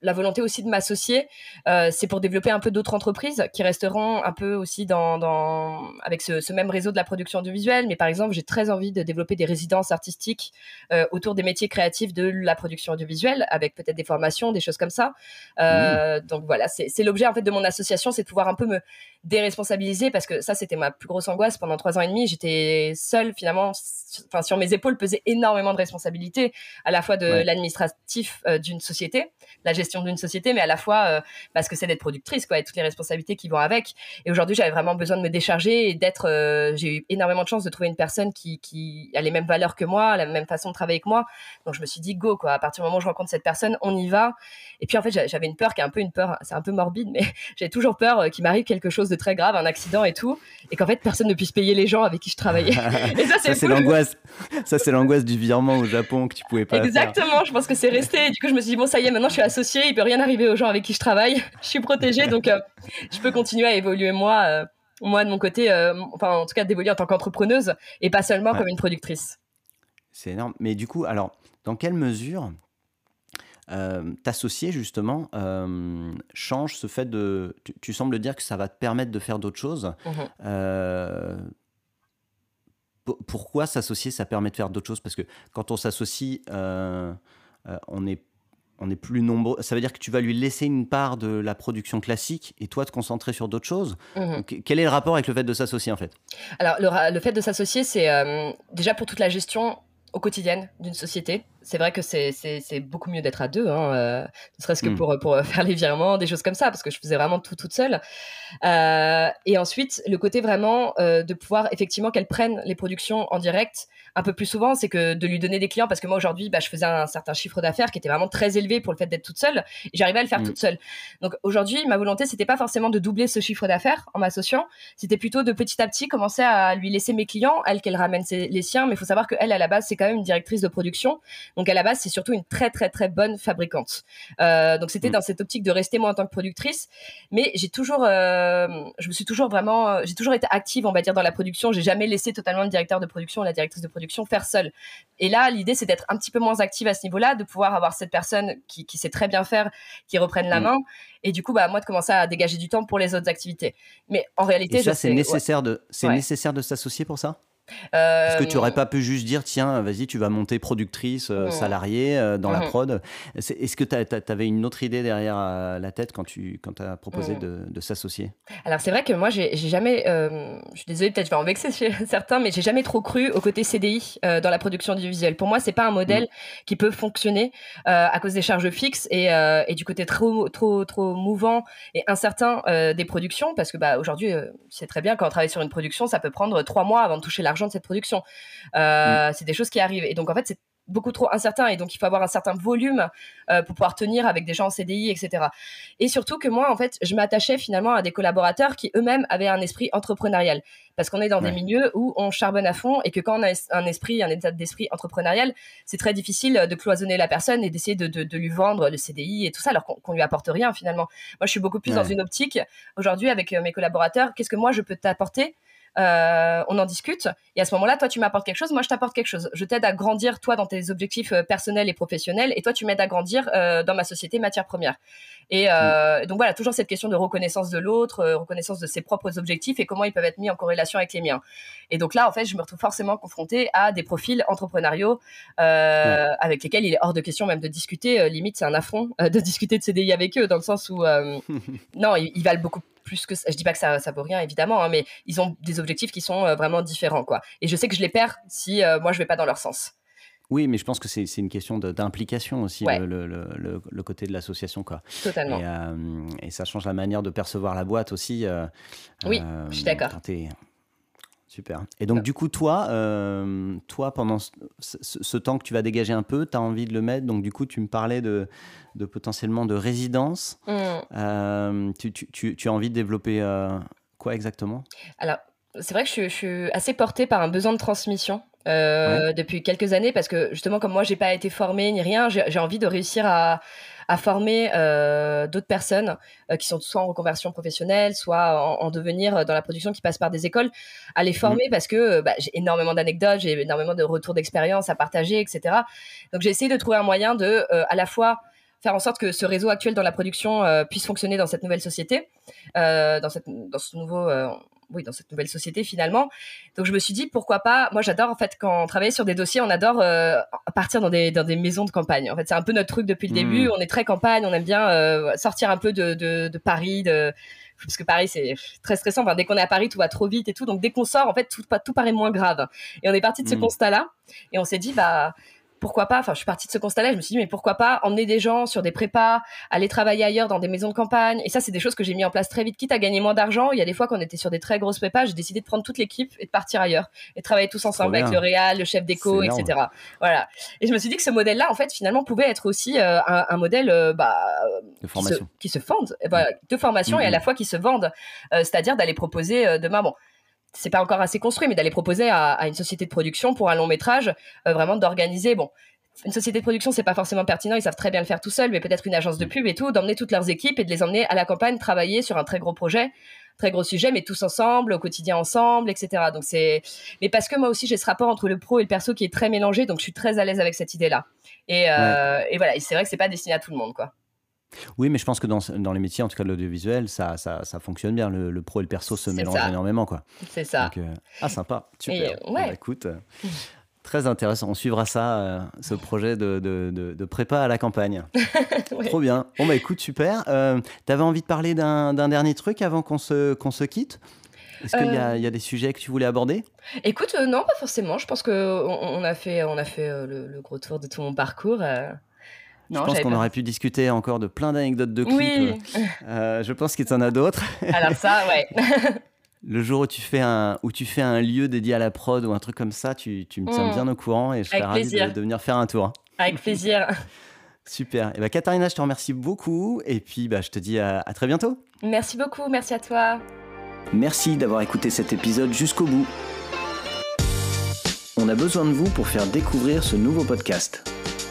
la volonté aussi de m'associer, euh, c'est pour développer un peu d'autres entreprises qui resteront un peu aussi dans, dans avec ce, ce, même réseau de la production audiovisuelle. Mais par exemple, j'ai très envie de développer des résidences artistiques euh, autour des métiers créatifs de la production audiovisuelle, avec peut-être des formations, des choses comme ça. Euh, mmh. Donc voilà, c'est l'objet en fait de mon association, c'est de pouvoir un peu me déresponsabiliser parce que ça, c'était ma plus grosse angoisse pendant trois ans et demi. J'étais seule finalement, enfin sur mes épaules pesait énormément de responsabilités, à la fois de l'administratif d'une société, la gestion d'une société, mais à la fois euh, parce que c'est d'être productrice, quoi, et toutes les responsabilités qui vont avec. Et aujourd'hui, j'avais vraiment besoin de me décharger et d'être. Euh, j'ai eu énormément de chance de trouver une personne qui, qui a les mêmes valeurs que moi, la même façon de travailler que moi. Donc je me suis dit go, quoi. À partir du moment où je rencontre cette personne, on y va. Et puis en fait, j'avais une peur qui est un peu une peur, c'est un peu morbide, mais j'ai toujours peur euh, qu'il m'arrive quelque chose de très grave, un accident et tout, et qu'en fait personne ne puisse payer les gens avec qui je travaillais. et ça, c'est l'angoisse. Ça, c'est l'angoisse du virement au Japon que tu pouvais pas. Exactement. Je pense que c'est resté. Et du coup, je me suis dit bon, ça y est, maintenant je suis associée il peut rien arriver aux gens avec qui je travaille. je suis protégée, donc euh, je peux continuer à évoluer moi, euh, moi de mon côté, euh, enfin en tout cas d'évoluer en tant qu'entrepreneuse et pas seulement comme une productrice. C'est énorme. Mais du coup, alors, dans quelle mesure t'associer justement change ce fait de. Tu, sembles dire que ça va te permettre de faire d'autres choses. Mmh pourquoi s'associer, ça permet de faire d'autres choses? Parce que quand on s'associe, on est on est plus nombreux. Ça veut dire que tu vas lui laisser une part de la production classique et toi te concentrer sur d'autres choses. Mhm. quel est le rapport avec le fait de s'associer en fait? Alors le, fait de s'associer, c'est euh, déjà pour toute la gestion au quotidien d'une société. C'est vrai que c'est beaucoup mieux d'être à deux, hein, euh, ne serait-ce que mmh. pour, pour faire les virements, des choses comme ça, parce que je faisais vraiment tout toute seule. Euh, et ensuite, le côté vraiment euh, de pouvoir effectivement qu'elle prenne les productions en direct un peu plus souvent, c'est que de lui donner des clients, parce que moi aujourd'hui, bah, je faisais un certain chiffre d'affaires qui était vraiment très élevé pour le fait d'être toute seule, et j'arrivais à le faire mmh. toute seule. Donc aujourd'hui, ma volonté, c'était pas forcément de doubler ce chiffre d'affaires en m'associant, c'était plutôt de petit à petit commencer à lui laisser mes clients, elle qu'elle ramène les siens, mais il faut savoir qu'elle, à la base, c'est quand même une directrice de production, donc à la base, c'est surtout une très très très bonne fabricante. Euh, donc c'était mmh. dans cette optique de rester moi en tant que productrice, mais j'ai toujours, euh, je me suis toujours vraiment, j'ai toujours été active, on va dire, dans la production. J'ai jamais laissé totalement le directeur de production, la directrice de production faire seule. Et là, l'idée, c'est d'être un petit peu moins active à ce niveau-là, de pouvoir avoir cette personne qui, sait très bien faire, qui reprenne la mm. main, et du coup, bah, moi, de commencer à dégager du temps pour les autres activités. Mais en réalité, ça, c'est nécessaire, de, c'est nécessaire de s'associer pour ça? Est-ce que tu n'aurais euh, pas pu juste dire, tiens, vas-y, tu vas monter productrice euh, mmh. salariée euh, dans la mmh. prod Est-ce que tu avais une autre idée derrière la tête quand tu quand as proposé mmh. de, s'associer? Alors, c'est vrai que moi, j'ai jamais, je suis désolée, peut-être je vais en vexer certains, mais j'ai jamais trop cru au côté CDI dans la production audiovisuelle. Pour moi, c'est pas un modèle qui peut fonctionner à cause des charges fixes et, et, du côté trop, trop, trop mouvant et incertain des productions, parce que bah, aujourd'hui, c'est très bien quand on travaille sur une production, ça peut prendre trois mois avant de toucher l'argent de cette production. Euh, mm. C'est des choses qui arrivent. Et donc, en fait, c'est beaucoup trop incertain et donc il faut avoir un certain volume euh, pour pouvoir tenir avec des gens en CDI, etc. Et surtout que moi, en fait, je m'attachais finalement à des collaborateurs qui eux-mêmes avaient un esprit entrepreneurial parce qu'on est dans des milieux où on charbonne à fond et que quand on a un esprit, un état d'esprit entrepreneurial, c'est très difficile de cloisonner la personne et d'essayer de, de, lui vendre le CDI et tout ça alors qu'on lui apporte rien finalement. Moi, je suis beaucoup plus dans une optique aujourd'hui avec euh, mes collaborateurs. Qu'est-ce que moi je peux t'apporter euh, on en discute. Et à ce moment-là, toi, tu m'apportes quelque chose, moi, je t'apporte quelque chose. Je t'aide à grandir, toi, dans tes objectifs euh, personnels et professionnels, et toi, tu m'aides à grandir euh, dans ma société matière première. Et mm. donc voilà, toujours cette question de reconnaissance de l'autre, reconnaissance de ses propres objectifs et comment ils peuvent être mis en corrélation avec les miens. Et donc là, en fait, je me retrouve forcément confrontée à des profils entrepreneuriaux avec lesquels il est hors de question même de discuter. limite, c'est un affront de discuter de CDI avec eux, dans le sens où non, ils, ils valent beaucoup plus que ça. Je dis pas que ça, ça vaut rien, évidemment, hein, mais ils ont des objectifs qui sont euh, vraiment différents, quoi. Et je sais que je les perds si euh, moi je vais pas dans leur sens. Oui, mais je pense que c'est une question d'implication aussi, le, le, le, côté de l'association. Totalement. Et, euh, et, ça change la manière de percevoir la boîte aussi. oui, je suis d'accord. Super. Et donc, du coup, toi, euh, toi pendant ce, temps que tu vas dégager un peu, tu as envie de le mettre. Donc, du coup, tu me parlais de, de potentiellement de résidence. Mmh. Euh, tu, tu, tu, as envie de développer euh, quoi exactement? Alors, c'est vrai que je, je, suis assez portée par un besoin de transmission. Depuis quelques années parce que justement comme moi j'ai pas été formée ni rien j'ai envie de réussir à, à former euh, d'autres personnes euh, qui sont soit en reconversion professionnelle, soit en, devenir euh, dans la production, qui passent par des écoles, à les former mmh. parce que bah, j'ai énormément d'anecdotes, j'ai énormément de retours d'expérience à partager, etc. Donc j'ai essayé de trouver un moyen de à la fois faire en sorte que ce réseau actuel dans la production puisse fonctionner dans cette nouvelle société, dans, cette, dans ce nouveau oui, dans cette nouvelle société finalement. Donc je me suis dit pourquoi pas? Moi j'adore en fait quand on travaille sur des dossiers, on adore euh, partir dans des dans des maisons de campagne. En fait c'est un peu notre truc depuis le hmm. début. On est très campagne, on aime bien euh, sortir un peu de, de, de Paris, de parce que Paris c'est très stressant. Enfin, dès qu'on est à Paris, tout va trop vite et tout. Donc dès qu'on sort, en fait tout tout paraît moins grave. Et on est parti de ce hmm. constat là et on s'est dit bah pourquoi pas, enfin je suis partie de ce constat-là, je me suis dit mais pourquoi pas emmener des gens sur des prépas, aller travailler ailleurs dans des maisons de campagne. Et ça c'est des choses que j'ai mis en place très vite, quitte à gagner moins d'argent. Il y a des fois qu'on était sur des très grosses prépas, j'ai décidé de prendre toute l'équipe et de partir ailleurs et travailler tous ensemble avec le réal, le chef d'éco, etc. Voilà. Et je me suis dit que ce modèle-là en fait finalement pouvait être aussi euh, un, modèle euh, bah, de formation. Qui, se, qui fende, bah, de formation et à la fois qui se vende, euh, c'est-à-dire d'aller proposer demain bon c'est pas encore assez construit, mais d'aller proposer à, une société de production pour un long métrage, euh, vraiment d'organiser, bon, une société de production, c'est pas forcément pertinent, ils savent très bien le faire tout seuls, mais peut-être une agence de pub et tout, d'emmener toutes leurs équipes et de les emmener à la campagne travailler sur un très gros projet, très gros sujet, mais tous ensemble, au quotidien ensemble, etc. Donc c'est, mais parce que moi aussi j'ai ce rapport entre le pro et le perso qui est très mélangé, donc je suis très à l'aise avec cette idée-là. Et, euh, et voilà, et c'est vrai que c'est pas destiné à tout le monde, quoi. Oui, mais je pense que dans, dans les métiers, en tout cas de l'audiovisuel, ça, ça, ça, fonctionne bien. Le, pro et le perso se mélangent énormément. quoi. C'est ça. Euh, ah, sympa. Super. Bah, écoute, euh, très intéressant. On suivra ça, euh, ce projet de, de, de, prépa à la campagne. Trop bien. Bon, bah écoute, super. tu avais envie de parler d'un dernier truc avant qu'on se, qu'on se quitte? Est-ce qu'il y, a des sujets que tu voulais aborder? Écoute, non, pas forcément. Je pense qu'on on a fait, on a fait le, gros tour de tout mon parcours. Je pense qu'on aurait pu discuter encore de plein d'anecdotes de clips. Oui. je pense qu'il y en a d'autres. Alors ça, ouais. le jour où tu fais un où tu fais un lieu dédié à la prod ou un truc comme ça, tu, tu me tiens mm. bien au courant et je serais ravi de, venir faire un tour. Avec plaisir. Super. Et eh bah, ben, Katharina, je te remercie beaucoup et puis bah, je te dis à, à très bientôt. Merci beaucoup, merci à toi. Merci d'avoir écouté cet épisode jusqu'au bout. On a besoin de vous pour faire découvrir ce nouveau podcast.